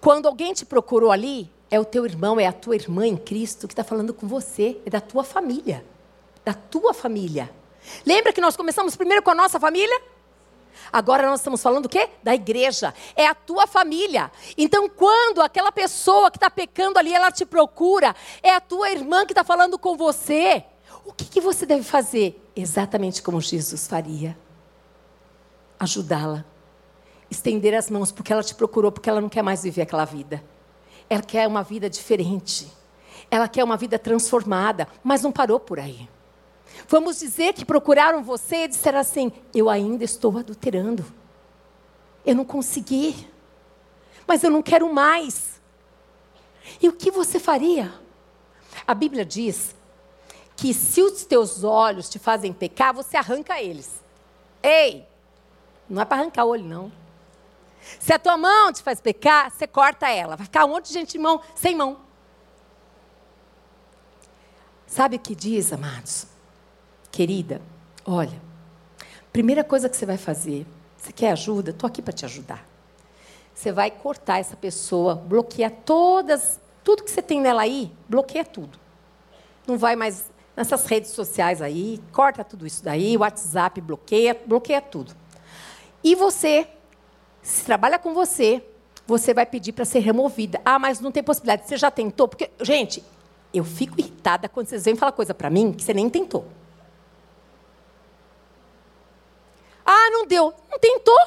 Quando alguém te procurou ali, é o teu irmão, é a tua irmã em Cristo que está falando com você, é da tua família. Da tua família. Lembra que nós começamos primeiro com a nossa família? Agora nós estamos falando o quê? Da igreja. É a tua família. Então, quando aquela pessoa que está pecando ali, ela te procura, é a tua irmã que está falando com você. O que, que você deve fazer? Exatamente como Jesus faria ajudá-la. Estender as mãos, porque ela te procurou, porque ela não quer mais viver aquela vida. Ela quer uma vida diferente. Ela quer uma vida transformada, mas não parou por aí. Vamos dizer que procuraram você e disseram assim: Eu ainda estou adulterando. Eu não consegui. Mas eu não quero mais. E o que você faria? A Bíblia diz que se os teus olhos te fazem pecar, você arranca eles. Ei, não é para arrancar o olho, não. Se a tua mão te faz pecar, você corta ela. Vai ficar um monte de gente de mão, sem mão. Sabe o que diz, amados? Querida, olha, primeira coisa que você vai fazer, você quer ajuda? Estou aqui para te ajudar. Você vai cortar essa pessoa, bloquear todas, tudo que você tem nela aí, bloqueia tudo. Não vai mais nessas redes sociais aí, corta tudo isso daí, WhatsApp bloqueia, bloqueia tudo. E você, se trabalha com você, você vai pedir para ser removida. Ah, mas não tem possibilidade. Você já tentou? Porque, gente, eu fico irritada quando vocês vêm falar coisa para mim que você nem tentou. Ah, não deu. Não tentou.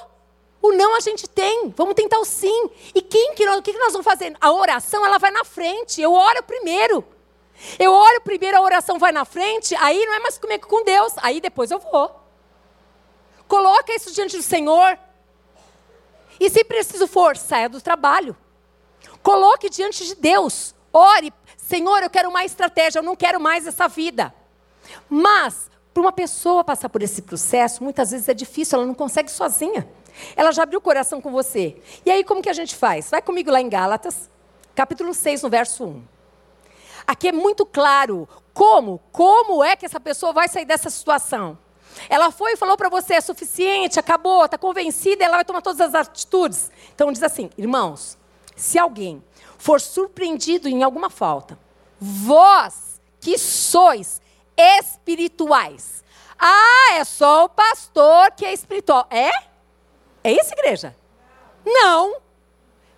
O não a gente tem. Vamos tentar o sim. E quem que nós, o que nós vamos fazer? A oração ela vai na frente. Eu oro primeiro. Eu oro primeiro, a oração vai na frente. Aí não é mais comigo com Deus. Aí depois eu vou. Coloca isso diante do Senhor. E se preciso for, saia do trabalho. Coloque diante de Deus. Ore, Senhor, eu quero uma estratégia, eu não quero mais essa vida. Mas, para uma pessoa passar por esse processo, muitas vezes é difícil, ela não consegue sozinha. Ela já abriu o coração com você. E aí, como que a gente faz? Vai comigo lá em Gálatas, capítulo 6, no verso 1. Aqui é muito claro como, como é que essa pessoa vai sair dessa situação. Ela foi e falou para você, é suficiente, acabou, está convencida, ela vai tomar todas as atitudes. Então diz assim, irmãos, se alguém for surpreendido em alguma falta, vós que sois espirituais. Ah, é só o pastor que é espiritual. É? É isso, igreja? Não.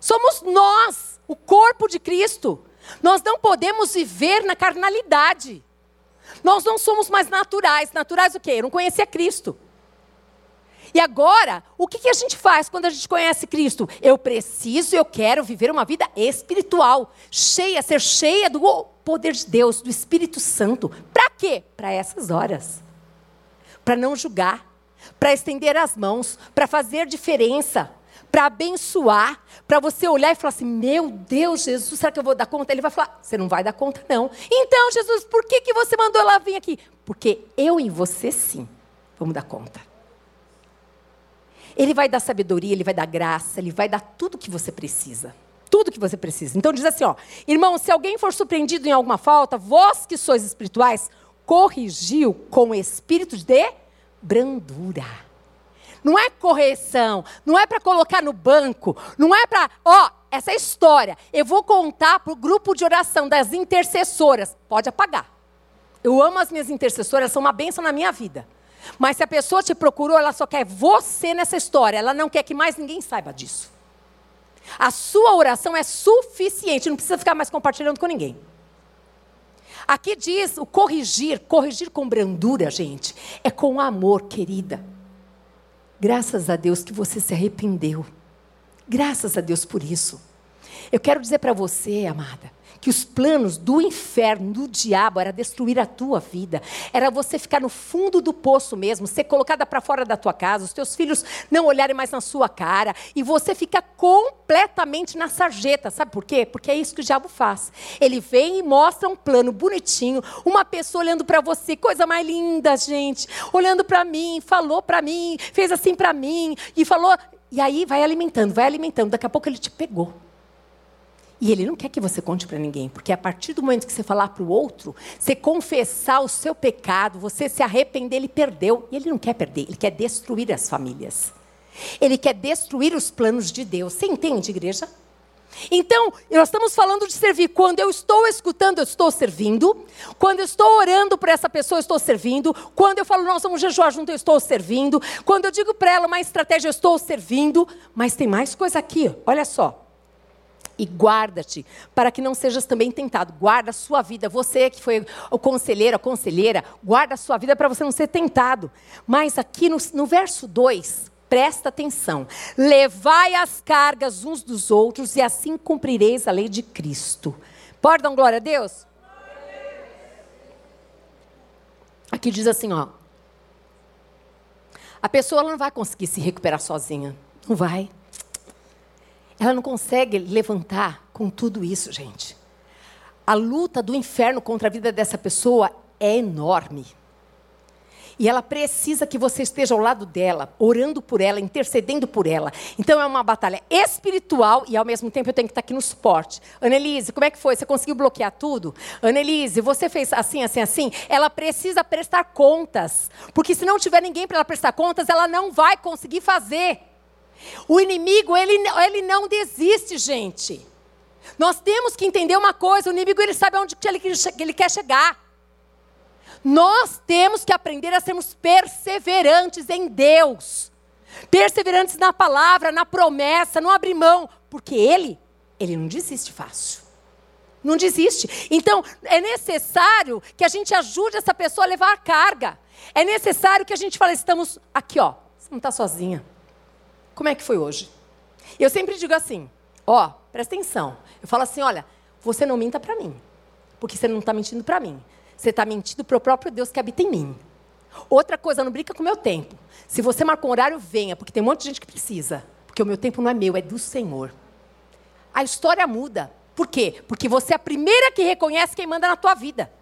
Somos nós, o corpo de Cristo. Nós não podemos viver na carnalidade. Nós não somos mais naturais. Naturais o quê? Eu não conhecia Cristo. E agora, o que, que a gente faz quando a gente conhece Cristo? Eu preciso, eu quero viver uma vida espiritual, cheia, ser cheia do poder de Deus, do Espírito Santo. Para quê? Para essas horas. Para não julgar, para estender as mãos, para fazer diferença, para abençoar, para você olhar e falar assim: Meu Deus, Jesus, será que eu vou dar conta? Ele vai falar: Você não vai dar conta, não. Então, Jesus, por que, que você mandou ela vir aqui? Porque eu e você, sim, vamos dar conta. Ele vai dar sabedoria, ele vai dar graça, ele vai dar tudo que você precisa. Tudo que você precisa. Então diz assim, ó, irmão, se alguém for surpreendido em alguma falta, vós que sois espirituais, corrigiu com espírito de brandura. Não é correção, não é para colocar no banco, não é para, ó, essa é história. Eu vou contar para o grupo de oração das intercessoras. Pode apagar. Eu amo as minhas intercessoras, são uma bênção na minha vida. Mas se a pessoa te procurou, ela só quer você nessa história. Ela não quer que mais ninguém saiba disso. A sua oração é suficiente, não precisa ficar mais compartilhando com ninguém. Aqui diz o corrigir, corrigir com brandura, gente, é com amor, querida. Graças a Deus que você se arrependeu. Graças a Deus por isso. Eu quero dizer para você, amada, que os planos do inferno, do diabo, era destruir a tua vida, era você ficar no fundo do poço mesmo, ser colocada para fora da tua casa, os teus filhos não olharem mais na sua cara, e você fica completamente na sarjeta. Sabe por quê? Porque é isso que o diabo faz. Ele vem e mostra um plano bonitinho, uma pessoa olhando para você, coisa mais linda, gente, olhando para mim, falou para mim, fez assim para mim, e falou. E aí vai alimentando, vai alimentando. Daqui a pouco ele te pegou. E ele não quer que você conte para ninguém, porque a partir do momento que você falar para o outro, você confessar o seu pecado, você se arrepender, ele perdeu. E ele não quer perder, ele quer destruir as famílias. Ele quer destruir os planos de Deus. Você entende, igreja? Então, nós estamos falando de servir. Quando eu estou escutando, eu estou servindo. Quando eu estou orando por essa pessoa, eu estou servindo. Quando eu falo, nós vamos jejuar junto, eu estou servindo. Quando eu digo para ela uma estratégia, eu estou servindo. Mas tem mais coisa aqui, olha só e guarda-te, para que não sejas também tentado. Guarda a sua vida. Você que foi o conselheiro, a conselheira, guarda a sua vida para você não ser tentado. Mas aqui no, no verso 2, presta atenção. Levai as cargas uns dos outros e assim cumprireis a lei de Cristo. Pode dar glória a Deus? Aqui diz assim, ó. A pessoa não vai conseguir se recuperar sozinha. Não vai. Ela não consegue levantar com tudo isso, gente. A luta do inferno contra a vida dessa pessoa é enorme. E ela precisa que você esteja ao lado dela, orando por ela, intercedendo por ela. Então é uma batalha espiritual e ao mesmo tempo eu tenho que estar aqui no suporte. Annelise, como é que foi? Você conseguiu bloquear tudo? Annelise, você fez assim, assim, assim? Ela precisa prestar contas. Porque se não tiver ninguém para ela prestar contas, ela não vai conseguir fazer. O inimigo, ele, ele não desiste, gente. Nós temos que entender uma coisa: o inimigo ele sabe onde ele, ele quer chegar. Nós temos que aprender a sermos perseverantes em Deus. Perseverantes na palavra, na promessa, não abrir mão, porque ele, ele não desiste fácil. Não desiste. Então, é necessário que a gente ajude essa pessoa a levar a carga. É necessário que a gente fale, estamos aqui, ó. Você não está sozinha. Como é que foi hoje? Eu sempre digo assim, ó, presta atenção. Eu falo assim, olha, você não minta para mim, porque você não está mentindo para mim. Você está mentindo para o próprio Deus que habita em mim. Outra coisa, não brinca com o meu tempo. Se você marcou um horário, venha, porque tem um monte de gente que precisa. Porque o meu tempo não é meu, é do Senhor. A história muda. Por quê? Porque você é a primeira que reconhece quem manda na tua vida.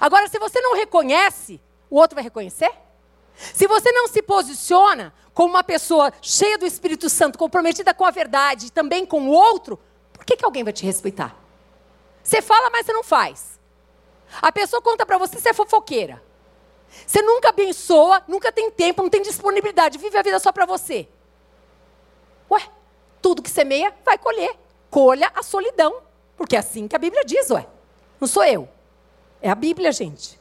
Agora, se você não reconhece, o outro vai reconhecer? Se você não se posiciona como uma pessoa cheia do Espírito Santo, comprometida com a verdade e também com o outro, por que, que alguém vai te respeitar? Você fala, mas você não faz. A pessoa conta para você, você é fofoqueira. Você nunca abençoa, nunca tem tempo, não tem disponibilidade, vive a vida só para você. Ué, tudo que semeia vai colher. Colha a solidão. Porque é assim que a Bíblia diz, ué. Não sou eu. É a Bíblia, gente.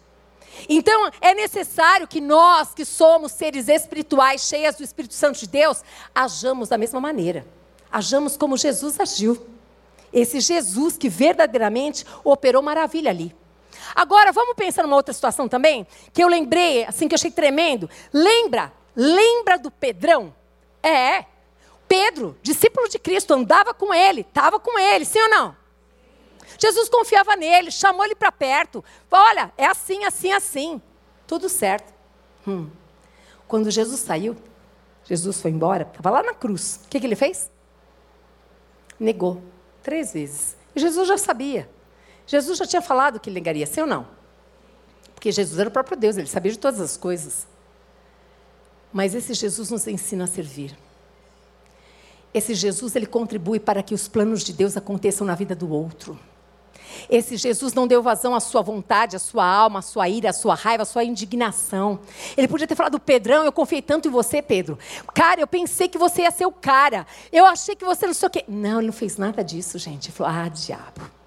Então, é necessário que nós, que somos seres espirituais, cheias do Espírito Santo de Deus, ajamos da mesma maneira. Ajamos como Jesus agiu. Esse Jesus que verdadeiramente operou maravilha ali. Agora, vamos pensar numa outra situação também, que eu lembrei, assim, que eu achei tremendo. Lembra? Lembra do Pedrão? É. Pedro, discípulo de Cristo, andava com ele, estava com ele, sim ou não? Jesus confiava nele, chamou ele para perto. Olha, é assim, assim, assim. Tudo certo. Hum. Quando Jesus saiu, Jesus foi embora, estava lá na cruz. O que, que ele fez? Negou. Três vezes. E Jesus já sabia. Jesus já tinha falado que ele negaria, sim ou não? Porque Jesus era o próprio Deus, ele sabia de todas as coisas. Mas esse Jesus nos ensina a servir. Esse Jesus, ele contribui para que os planos de Deus aconteçam na vida do outro. Esse Jesus não deu vazão à sua vontade, à sua alma, à sua ira, à sua raiva, à sua indignação. Ele podia ter falado, Pedrão, eu confiei tanto em você, Pedro. Cara, eu pensei que você ia ser o cara. Eu achei que você não sei o quê. Não, ele não fez nada disso, gente. Ele falou, ah, diabo.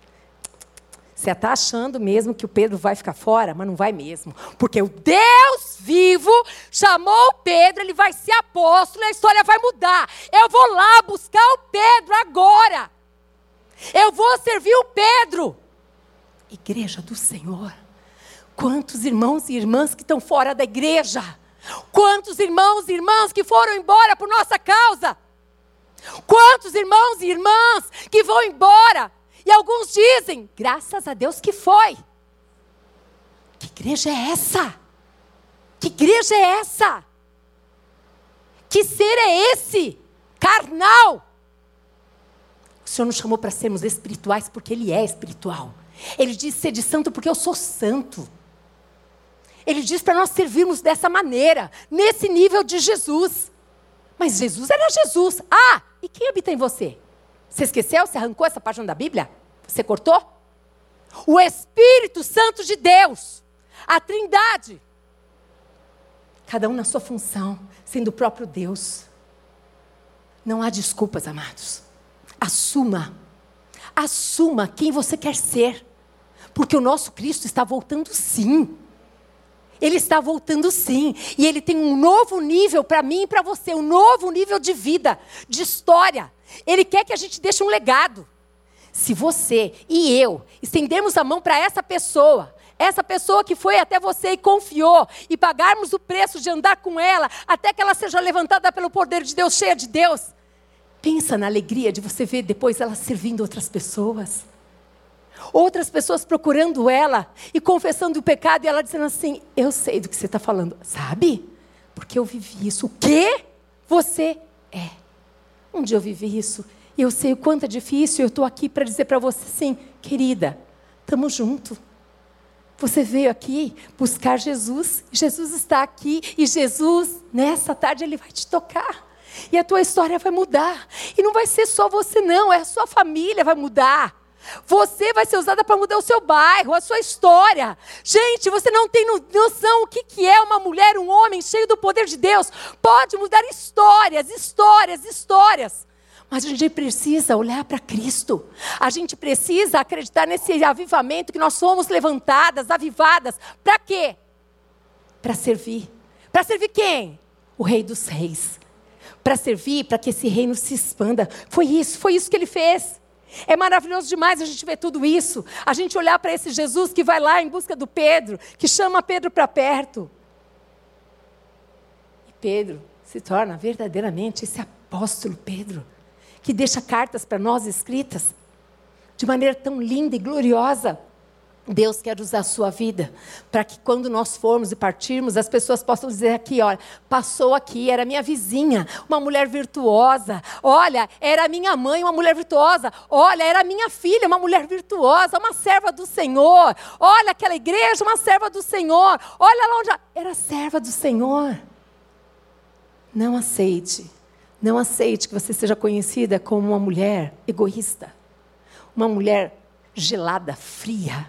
Você está achando mesmo que o Pedro vai ficar fora? Mas não vai mesmo. Porque o Deus vivo chamou o Pedro, ele vai ser apóstolo e a história vai mudar. Eu vou lá buscar o Pedro agora. Eu vou servir o Pedro. Igreja do Senhor. Quantos irmãos e irmãs que estão fora da igreja? Quantos irmãos e irmãs que foram embora por nossa causa? Quantos irmãos e irmãs que vão embora e alguns dizem, graças a Deus que foi. Que igreja é essa? Que igreja é essa? Que ser é esse? Carnal. O Senhor nos chamou para sermos espirituais porque Ele é espiritual. Ele diz ser de santo porque eu sou santo. Ele diz para nós servirmos dessa maneira, nesse nível de Jesus. Mas Jesus era Jesus. Ah, e quem habita em você? Você esqueceu? Você arrancou essa página da Bíblia? Você cortou? O Espírito Santo de Deus, a Trindade. Cada um na sua função, sendo o próprio Deus. Não há desculpas, amados. Assuma. Assuma quem você quer ser. Porque o nosso Cristo está voltando sim. Ele está voltando sim. E ele tem um novo nível para mim e para você um novo nível de vida, de história. Ele quer que a gente deixe um legado. Se você e eu estendermos a mão para essa pessoa, essa pessoa que foi até você e confiou, e pagarmos o preço de andar com ela, até que ela seja levantada pelo poder de Deus, cheia de Deus, pensa na alegria de você ver depois ela servindo outras pessoas. Outras pessoas procurando ela e confessando o pecado, e ela dizendo assim: Eu sei do que você está falando, sabe? Porque eu vivi isso. O que você é? Um dia eu vivi isso. E eu sei o quanto é difícil. Eu estou aqui para dizer para você sim, querida, estamos juntos. Você veio aqui buscar Jesus. Jesus está aqui. E Jesus, nessa tarde, Ele vai te tocar. E a tua história vai mudar. E não vai ser só você, não. É a sua família vai mudar. Você vai ser usada para mudar o seu bairro, a sua história. Gente, você não tem noção o que, que é uma mulher, um homem cheio do poder de Deus. Pode mudar histórias, histórias, histórias. Mas a gente precisa olhar para Cristo. A gente precisa acreditar nesse avivamento que nós somos levantadas, avivadas. Para quê? Para servir. Para servir quem? O Rei dos Reis. Para servir, para que esse reino se expanda. Foi isso, foi isso que ele fez. É maravilhoso demais a gente ver tudo isso. A gente olhar para esse Jesus que vai lá em busca do Pedro, que chama Pedro para perto. E Pedro se torna verdadeiramente esse apóstolo Pedro que deixa cartas para nós escritas de maneira tão linda e gloriosa. Deus quer usar a sua vida para que quando nós formos e partirmos, as pessoas possam dizer aqui, olha, passou aqui, era minha vizinha, uma mulher virtuosa. Olha, era minha mãe, uma mulher virtuosa. Olha, era minha filha, uma mulher virtuosa, uma serva do Senhor. Olha aquela igreja, uma serva do Senhor. Olha lá onde era serva do Senhor. Não aceite não aceite que você seja conhecida como uma mulher egoísta, uma mulher gelada, fria,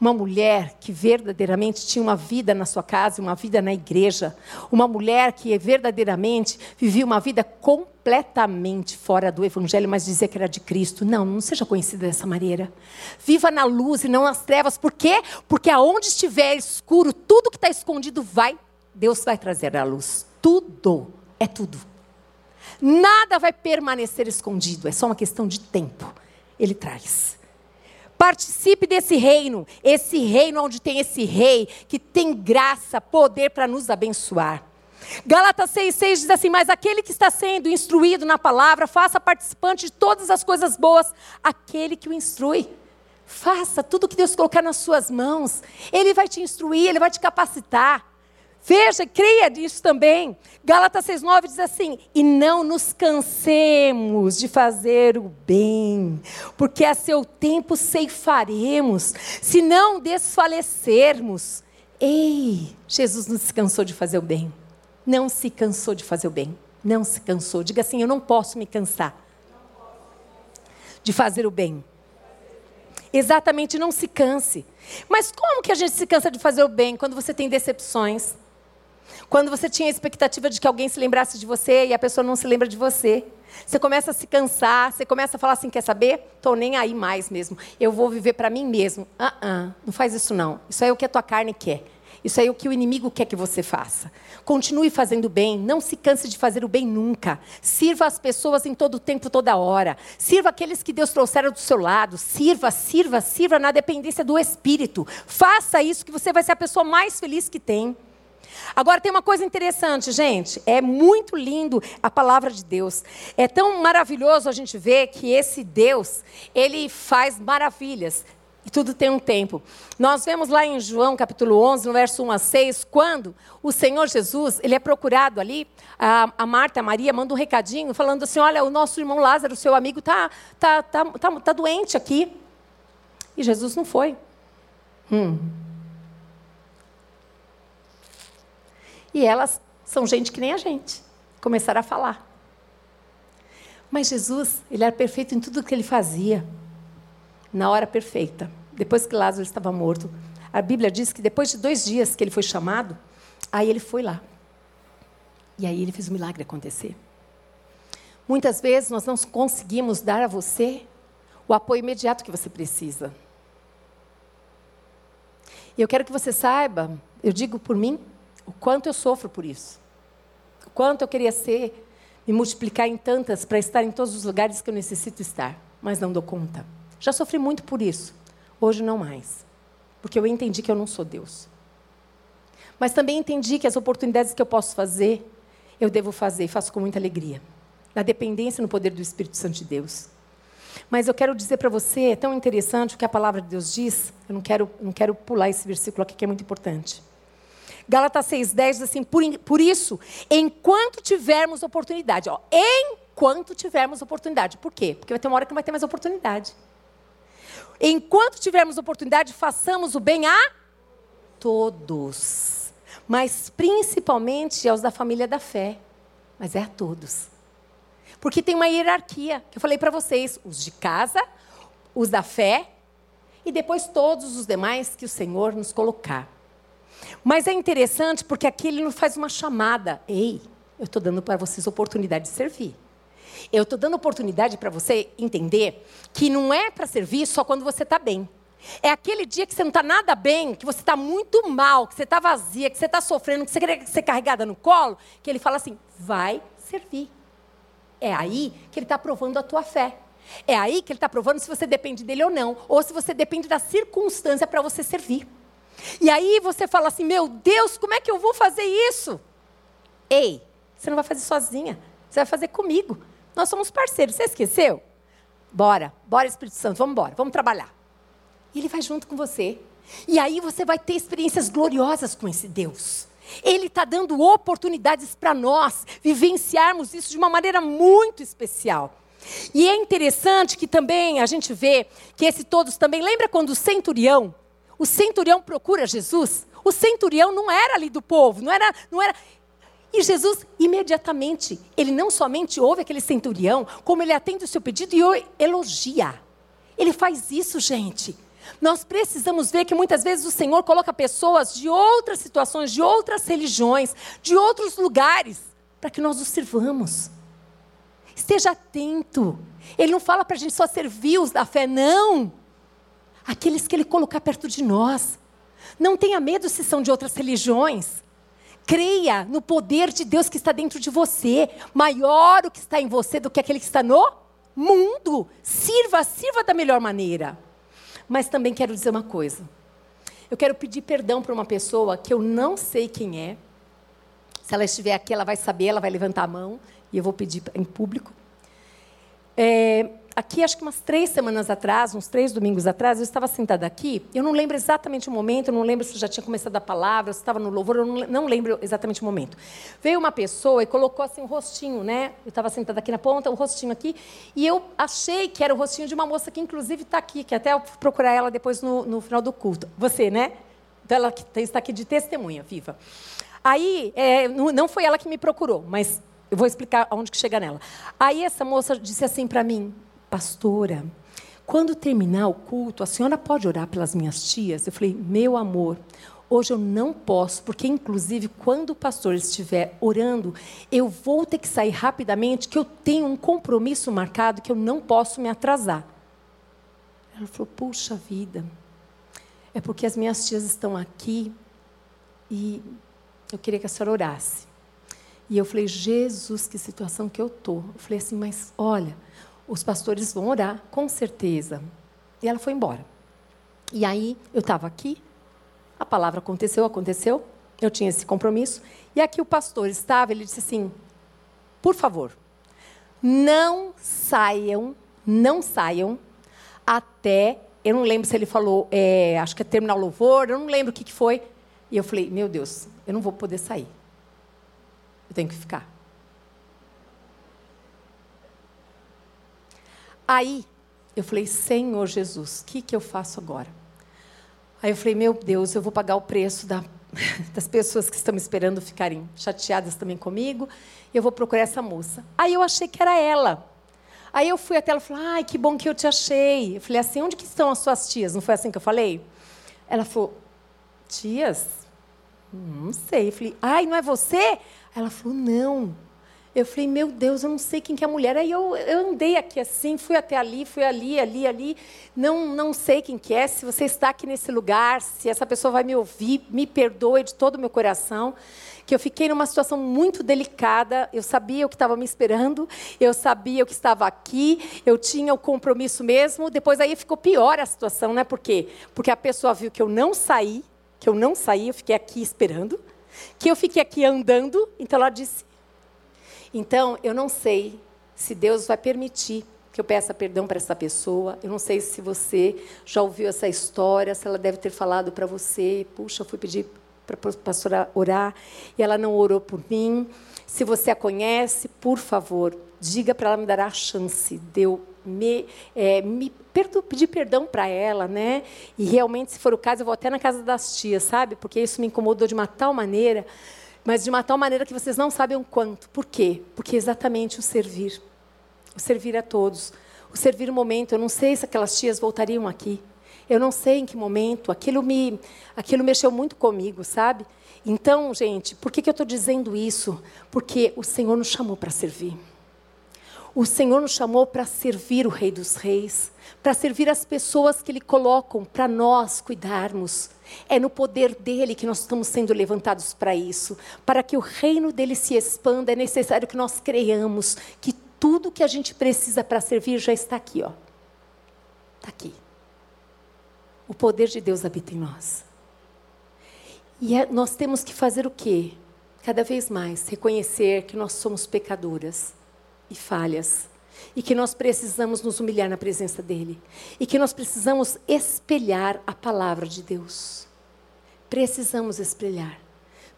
uma mulher que verdadeiramente tinha uma vida na sua casa, uma vida na igreja, uma mulher que verdadeiramente vivia uma vida completamente fora do evangelho, mas dizia que era de Cristo. Não, não seja conhecida dessa maneira. Viva na luz e não nas trevas. Por quê? Porque aonde estiver escuro, tudo que está escondido vai, Deus vai trazer a luz. Tudo, é tudo. Nada vai permanecer escondido, é só uma questão de tempo. Ele traz. Participe desse reino, esse reino onde tem esse rei que tem graça, poder para nos abençoar. Gálatas 6,6 diz assim: Mas aquele que está sendo instruído na palavra, faça participante de todas as coisas boas, aquele que o instrui. Faça tudo que Deus colocar nas suas mãos. Ele vai te instruir, ele vai te capacitar. Veja, creia nisso também. Gálatas 6,9 diz assim: E não nos cansemos de fazer o bem, porque a seu tempo ceifaremos, se não desfalecermos. Ei, Jesus não se cansou de fazer o bem. Não se cansou de fazer o bem. Não se cansou. Diga assim: Eu não posso me cansar de fazer o bem. Exatamente, não se canse. Mas como que a gente se cansa de fazer o bem quando você tem decepções? Quando você tinha a expectativa de que alguém se lembrasse de você e a pessoa não se lembra de você. Você começa a se cansar, você começa a falar assim: quer saber? Estou nem aí mais mesmo. Eu vou viver para mim mesmo. Uh -uh, não faz isso não. Isso é o que a tua carne quer. Isso é o que o inimigo quer que você faça. Continue fazendo bem, não se canse de fazer o bem nunca. Sirva as pessoas em todo tempo, toda hora. Sirva aqueles que Deus trouxeram do seu lado. Sirva, sirva, sirva na dependência do Espírito. Faça isso que você vai ser a pessoa mais feliz que tem. Agora tem uma coisa interessante, gente. É muito lindo a palavra de Deus. É tão maravilhoso a gente ver que esse Deus, ele faz maravilhas. E tudo tem um tempo. Nós vemos lá em João capítulo 11, no verso 1 a 6, quando o Senhor Jesus, ele é procurado ali, a, a Marta, a Maria, manda um recadinho falando assim, olha, o nosso irmão Lázaro, seu amigo, está tá, tá, tá, tá doente aqui. E Jesus não foi. Hum. E elas são gente que nem a gente. Começaram a falar. Mas Jesus, ele era perfeito em tudo que ele fazia. Na hora perfeita. Depois que Lázaro estava morto. A Bíblia diz que depois de dois dias que ele foi chamado, aí ele foi lá. E aí ele fez o milagre acontecer. Muitas vezes nós não conseguimos dar a você o apoio imediato que você precisa. E eu quero que você saiba, eu digo por mim, o quanto eu sofro por isso. O quanto eu queria ser, me multiplicar em tantas para estar em todos os lugares que eu necessito estar, mas não dou conta. Já sofri muito por isso. Hoje não mais. Porque eu entendi que eu não sou Deus. Mas também entendi que as oportunidades que eu posso fazer, eu devo fazer e faço com muita alegria. Na dependência no poder do Espírito Santo de Deus. Mas eu quero dizer para você, é tão interessante o que a palavra de Deus diz, eu não quero, não quero pular esse versículo aqui que é muito importante. Gálatas 6,10 diz assim: por, por isso, enquanto tivermos oportunidade, ó, enquanto tivermos oportunidade. Por quê? Porque vai ter uma hora que não vai ter mais oportunidade. Enquanto tivermos oportunidade, façamos o bem a todos, mas principalmente aos da família da fé, mas é a todos. Porque tem uma hierarquia, que eu falei para vocês: os de casa, os da fé, e depois todos os demais que o Senhor nos colocar. Mas é interessante porque aqui ele nos faz uma chamada. Ei, eu estou dando para vocês oportunidade de servir. Eu estou dando oportunidade para você entender que não é para servir só quando você está bem. É aquele dia que você não está nada bem, que você está muito mal, que você está vazia, que você está sofrendo, que você quer ser carregada no colo, que ele fala assim: vai servir. É aí que ele está provando a tua fé. É aí que ele está provando se você depende dele ou não, ou se você depende da circunstância para você servir. E aí você fala assim: meu Deus, como é que eu vou fazer isso? Ei, você não vai fazer sozinha, você vai fazer comigo. Nós somos parceiros, você esqueceu? Bora, bora Espírito Santo, vamos embora, vamos trabalhar. E ele vai junto com você. E aí você vai ter experiências gloriosas com esse Deus. Ele está dando oportunidades para nós vivenciarmos isso de uma maneira muito especial. E é interessante que também a gente vê que esse todos também. Lembra quando o centurião, o centurião procura Jesus? O centurião não era ali do povo, não era, não era. E Jesus, imediatamente, ele não somente ouve aquele centurião, como ele atende o seu pedido e o elogia. Ele faz isso, gente. Nós precisamos ver que muitas vezes o Senhor coloca pessoas de outras situações, de outras religiões, de outros lugares, para que nós os sirvamos. Esteja atento. Ele não fala para a gente só servir os da fé, não. Aqueles que Ele colocar perto de nós. Não tenha medo se são de outras religiões. Creia no poder de Deus que está dentro de você. Maior o que está em você do que aquele que está no mundo. Sirva, sirva da melhor maneira. Mas também quero dizer uma coisa. Eu quero pedir perdão para uma pessoa que eu não sei quem é. Se ela estiver aqui, ela vai saber, ela vai levantar a mão e eu vou pedir em público. É, aqui, acho que umas três semanas atrás, uns três domingos atrás, eu estava sentada aqui. Eu não lembro exatamente o momento, eu não lembro se já tinha começado a palavra, se estava no louvor, eu não, lembro exatamente o momento. Veio uma pessoa e colocou assim um rostinho, né? Eu estava sentada aqui na ponta, um rostinho aqui, e eu achei que era o rostinho de uma moça que, inclusive, está aqui, que até eu procurar ela depois no, no final do culto. Você, né? Então, ela está aqui de testemunha, viva. Aí, é, não foi ela que me procurou, mas eu vou explicar aonde que chega nela. Aí essa moça disse assim para mim, pastora, quando terminar o culto, a senhora pode orar pelas minhas tias? Eu falei, meu amor, hoje eu não posso, porque inclusive quando o pastor estiver orando, eu vou ter que sair rapidamente, que eu tenho um compromisso marcado que eu não posso me atrasar. Ela falou, puxa vida, é porque as minhas tias estão aqui e eu queria que a senhora orasse. E eu falei, Jesus, que situação que eu estou. Eu falei assim, mas olha, os pastores vão orar, com certeza. E ela foi embora. E aí, eu estava aqui, a palavra aconteceu, aconteceu, eu tinha esse compromisso. E aqui o pastor estava, ele disse assim: por favor, não saiam, não saiam até. Eu não lembro se ele falou, é, acho que é terminar o louvor, eu não lembro o que, que foi. E eu falei: meu Deus, eu não vou poder sair. Eu tenho que ficar. Aí, eu falei, Senhor Jesus, o que, que eu faço agora? Aí eu falei, meu Deus, eu vou pagar o preço da, das pessoas que estão me esperando ficarem chateadas também comigo, eu vou procurar essa moça. Aí eu achei que era ela. Aí eu fui até ela e falei, ai, que bom que eu te achei. Eu falei assim, onde que estão as suas tias? Não foi assim que eu falei? Ela falou, tias? Não sei. Eu falei, ai, não é você? Ela falou, não. Eu falei, meu Deus, eu não sei quem que é a mulher. Aí eu, eu andei aqui assim, fui até ali, fui ali, ali, ali. Não, não sei quem que é. Se você está aqui nesse lugar, se essa pessoa vai me ouvir, me perdoe de todo o meu coração. Que eu fiquei numa situação muito delicada. Eu sabia o que estava me esperando. Eu sabia o que estava aqui. Eu tinha o compromisso mesmo. Depois aí ficou pior a situação, né? Por quê? Porque a pessoa viu que eu não saí, que eu não saí, eu fiquei aqui esperando que eu fiquei aqui andando, então ela disse. Então, eu não sei se Deus vai permitir que eu peça perdão para essa pessoa. Eu não sei se você já ouviu essa história, se ela deve ter falado para você, puxa, eu fui pedir para a pastora orar e ela não orou por mim. Se você a conhece, por favor, diga para ela me dar a chance de eu me, é, me perdo, pedir perdão para ela, né? E realmente, se for o caso, eu vou até na casa das tias, sabe? Porque isso me incomodou de uma tal maneira, mas de uma tal maneira que vocês não sabem o quanto. Por quê? Porque é exatamente o servir. O servir a todos. O servir o momento. Eu não sei se aquelas tias voltariam aqui. Eu não sei em que momento. Aquilo me, aquilo mexeu muito comigo, sabe? Então, gente, por que, que eu estou dizendo isso? Porque o Senhor nos chamou para servir. O Senhor nos chamou para servir o Rei dos Reis, para servir as pessoas que Ele colocam para nós cuidarmos. É no poder dele que nós estamos sendo levantados para isso. Para que o reino dele se expanda, é necessário que nós creiamos que tudo que a gente precisa para servir já está aqui, ó. Está aqui. O poder de Deus habita em nós. E é, nós temos que fazer o quê? Cada vez mais reconhecer que nós somos pecadoras e falhas e que nós precisamos nos humilhar na presença dele e que nós precisamos espelhar a palavra de Deus. Precisamos espelhar.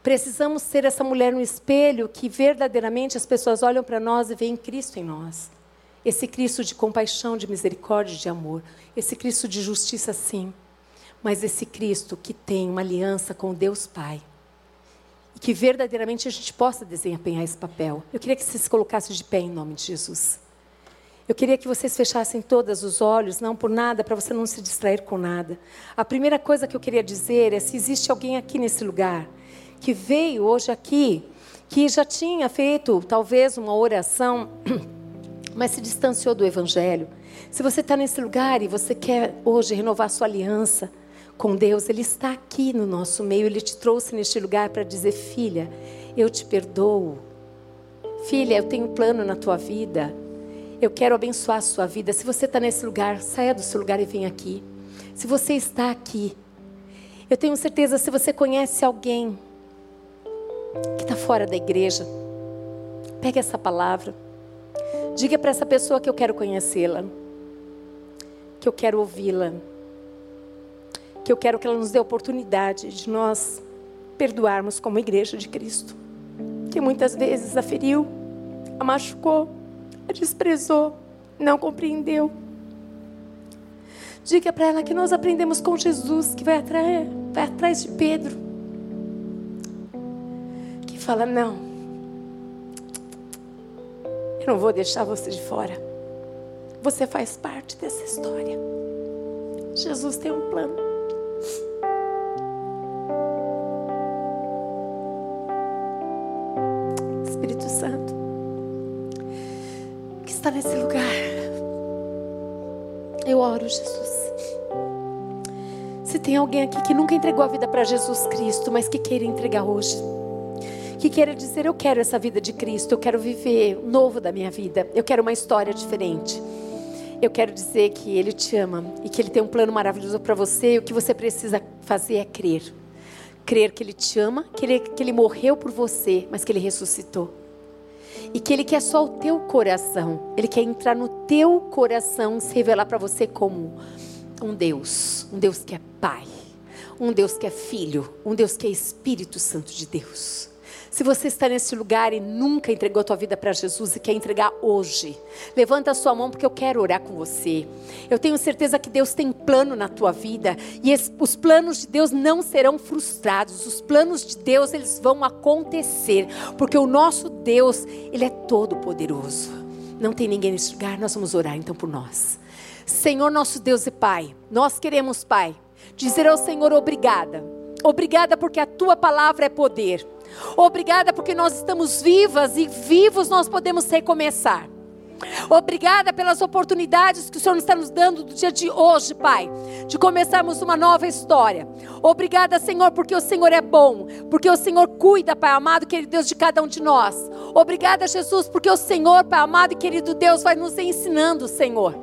Precisamos ser essa mulher no espelho que verdadeiramente as pessoas olham para nós e veem Cristo em nós. Esse Cristo de compaixão, de misericórdia, de amor. Esse Cristo de justiça, sim. Mas esse Cristo que tem uma aliança com Deus Pai. E que verdadeiramente a gente possa desempenhar esse papel. Eu queria que você se colocasse de pé em nome de Jesus. Eu queria que vocês fechassem todos os olhos, não por nada, para você não se distrair com nada. A primeira coisa que eu queria dizer é se existe alguém aqui nesse lugar que veio hoje aqui, que já tinha feito talvez uma oração, mas se distanciou do Evangelho. Se você está nesse lugar e você quer hoje renovar sua aliança com Deus, Ele está aqui no nosso meio, Ele te trouxe neste lugar para dizer: filha, eu te perdoo. Filha, eu tenho um plano na tua vida. Eu quero abençoar a sua vida. Se você está nesse lugar, saia do seu lugar e venha aqui. Se você está aqui, eu tenho certeza, se você conhece alguém que está fora da igreja, pegue essa palavra. Diga para essa pessoa que eu quero conhecê-la, que eu quero ouvi-la, que eu quero que ela nos dê a oportunidade de nós perdoarmos como igreja de Cristo, que muitas vezes a feriu, a machucou, desprezou, não compreendeu. Diga para ela que nós aprendemos com Jesus, que vai atrás, vai atrás de Pedro. Que fala: Não, eu não vou deixar você de fora. Você faz parte dessa história. Jesus tem um plano. Está nesse lugar. Eu oro, Jesus. Se tem alguém aqui que nunca entregou a vida para Jesus Cristo, mas que queira entregar hoje, que queira dizer: Eu quero essa vida de Cristo, eu quero viver novo da minha vida, eu quero uma história diferente. Eu quero dizer que Ele te ama e que Ele tem um plano maravilhoso para você, e o que você precisa fazer é crer. Crer que Ele te ama, que ele, que ele morreu por você, mas que Ele ressuscitou e que Ele quer só o teu coração. Ele quer entrar no teu coração, se revelar para você como um Deus, um Deus que é Pai, um Deus que é Filho, um Deus que é Espírito Santo de Deus. Se você está nesse lugar e nunca entregou a tua vida para Jesus e quer entregar hoje, levanta a sua mão porque eu quero orar com você. Eu tenho certeza que Deus tem plano na tua vida e os planos de Deus não serão frustrados. Os planos de Deus eles vão acontecer, porque o nosso Deus, ele é todo poderoso. Não tem ninguém nesse lugar, nós vamos orar então por nós. Senhor nosso Deus e Pai, nós queremos, Pai, dizer ao Senhor obrigada. Obrigada porque a tua palavra é poder. Obrigada porque nós estamos vivas e vivos nós podemos recomeçar. Obrigada pelas oportunidades que o Senhor está nos dando do dia de hoje, Pai, de começarmos uma nova história. Obrigada, Senhor, porque o Senhor é bom, porque o Senhor cuida, Pai amado, querido Deus, de cada um de nós. Obrigada, Jesus, porque o Senhor, Pai amado e querido Deus, vai nos ensinando, Senhor.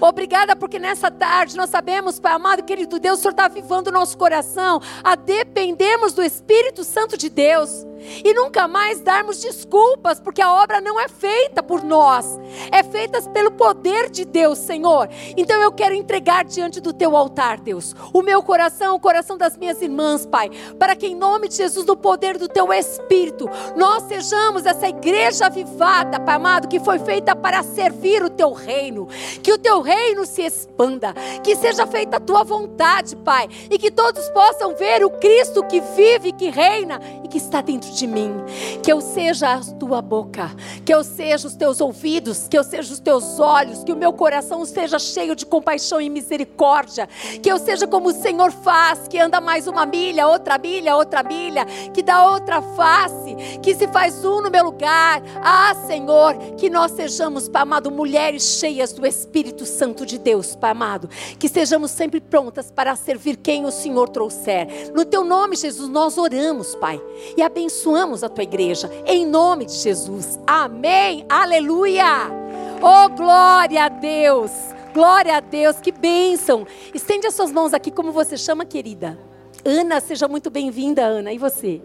Obrigada, porque nessa tarde nós sabemos, Pai amado querido Deus, o Senhor está avivando o nosso coração a dependermos do Espírito Santo de Deus e nunca mais darmos desculpas, porque a obra não é feita por nós, é feita pelo poder de Deus, Senhor. Então eu quero entregar diante do teu altar, Deus, o meu coração, o coração das minhas irmãs, Pai, para que em nome de Jesus, no poder do teu Espírito, nós sejamos essa igreja avivada, Pai amado, que foi feita para servir o teu reino, que o teu reino se expanda, que seja feita a tua vontade, Pai, e que todos possam ver o Cristo que vive, que reina e que está dentro de mim, que eu seja a tua boca, que eu seja os teus ouvidos, que eu seja os teus olhos, que o meu coração seja cheio de compaixão e misericórdia, que eu seja como o Senhor faz, que anda mais uma milha, outra milha, outra milha, que dá outra face, que se faz um no meu lugar. Ah, Senhor, que nós sejamos, Pai amado, mulheres cheias do Espírito Santo de Deus, Pai amado. Que sejamos sempre prontas para servir quem o Senhor trouxer. No teu nome, Jesus, nós oramos, Pai, e abençoamos a tua igreja. Em nome de Jesus. Amém. Aleluia. Oh, glória a Deus. Glória a Deus, que bênção. Estende as suas mãos aqui, como você chama, querida. Ana, seja muito bem-vinda, Ana. E você?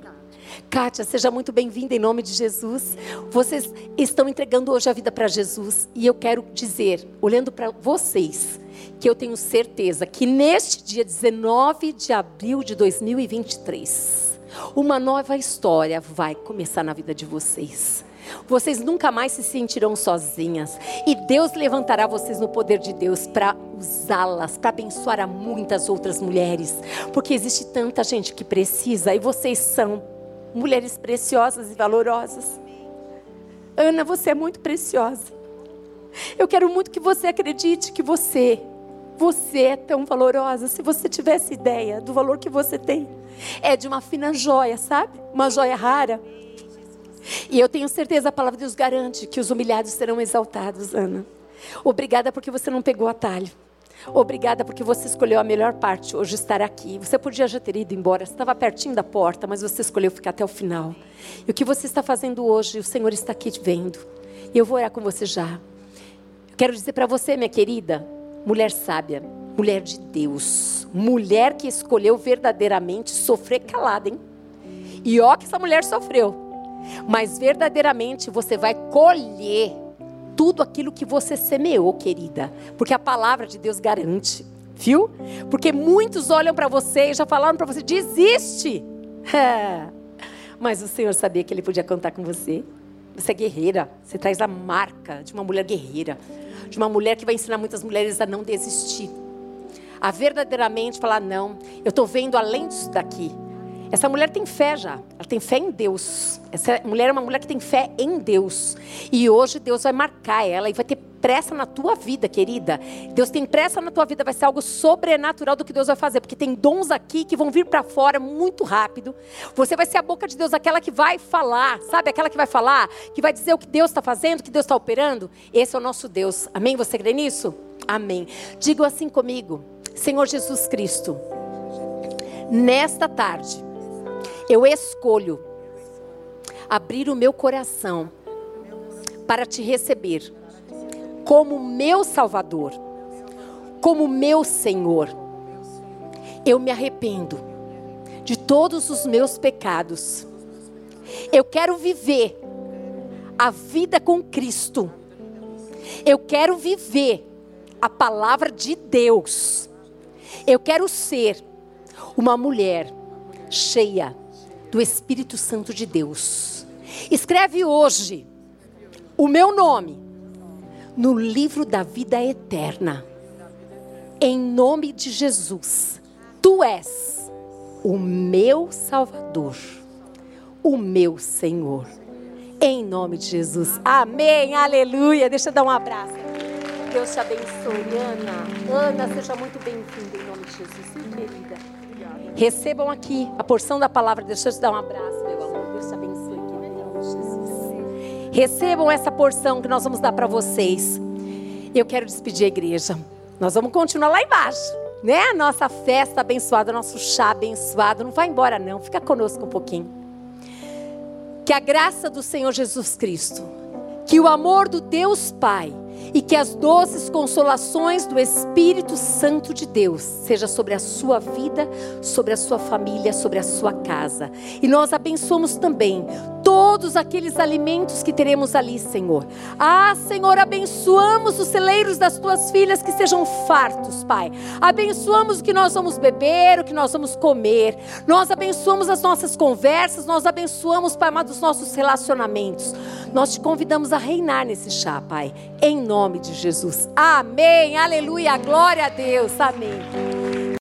Kátia, seja muito bem-vinda em nome de Jesus. Vocês estão entregando hoje a vida para Jesus. E eu quero dizer, olhando para vocês, que eu tenho certeza que neste dia 19 de abril de 2023, uma nova história vai começar na vida de vocês. Vocês nunca mais se sentirão sozinhas. E Deus levantará vocês no poder de Deus para usá-las, para abençoar a muitas outras mulheres. Porque existe tanta gente que precisa e vocês são mulheres preciosas e valorosas. Ana, você é muito preciosa. Eu quero muito que você acredite que você, você é tão valorosa. Se você tivesse ideia do valor que você tem, é de uma fina joia, sabe? Uma joia rara. E eu tenho certeza, a palavra de Deus garante que os humilhados serão exaltados, Ana. Obrigada porque você não pegou atalho. Obrigada porque você escolheu a melhor parte, hoje estar aqui. Você podia já ter ido embora, você estava pertinho da porta, mas você escolheu ficar até o final. E o que você está fazendo hoje, o Senhor está aqui te vendo. E eu vou orar com você já. quero dizer para você, minha querida, mulher sábia, mulher de Deus, mulher que escolheu verdadeiramente sofrer calada, hein? E ó que essa mulher sofreu. Mas verdadeiramente você vai colher tudo aquilo que você semeou, querida. Porque a palavra de Deus garante, viu? Porque muitos olham para você e já falaram para você: desiste. Mas o Senhor sabia que Ele podia contar com você. Você é guerreira, você traz a marca de uma mulher guerreira, de uma mulher que vai ensinar muitas mulheres a não desistir, a verdadeiramente falar: não, eu estou vendo além disso daqui. Essa mulher tem fé já, ela tem fé em Deus. Essa mulher é uma mulher que tem fé em Deus. E hoje Deus vai marcar ela e vai ter pressa na tua vida, querida. Deus tem pressa na tua vida, vai ser algo sobrenatural do que Deus vai fazer, porque tem dons aqui que vão vir para fora muito rápido. Você vai ser a boca de Deus, aquela que vai falar, sabe? Aquela que vai falar, que vai dizer o que Deus está fazendo, o que Deus está operando. Esse é o nosso Deus. Amém? Você crê nisso? Amém. Digo assim comigo, Senhor Jesus Cristo, nesta tarde eu escolho abrir o meu coração para te receber como meu Salvador, como meu Senhor. Eu me arrependo de todos os meus pecados. Eu quero viver a vida com Cristo. Eu quero viver a palavra de Deus. Eu quero ser uma mulher cheia do Espírito Santo de Deus. Escreve hoje o meu nome no livro da vida eterna. Em nome de Jesus, tu és o meu Salvador, o meu Senhor. Em nome de Jesus. Amém. Aleluia. Deixa eu dar um abraço. Deus te abençoe, Ana. Ana, seja muito bem-vinda em nome de Jesus, querida. Recebam aqui a porção da palavra. Deixa eu te dar um abraço, meu amor. Deus te abençoe. Recebam essa porção que nós vamos dar para vocês. Eu quero despedir a igreja. Nós vamos continuar lá embaixo, né? Nossa festa abençoada, nosso chá abençoado. Não vai embora, não. Fica conosco um pouquinho. Que a graça do Senhor Jesus Cristo, que o amor do Deus Pai e que as doces consolações do Espírito Santo de Deus seja sobre a sua vida, sobre a sua família, sobre a sua casa. E nós abençoamos também todos aqueles alimentos que teremos ali, Senhor. Ah, Senhor, abençoamos os celeiros das tuas filhas que sejam fartos, Pai. Abençoamos o que nós vamos beber, o que nós vamos comer. Nós abençoamos as nossas conversas, nós abençoamos, Pai amado, os nossos relacionamentos. Nós te convidamos a reinar nesse chá, Pai, em nome de Jesus. Amém. Aleluia. Glória a Deus. Amém.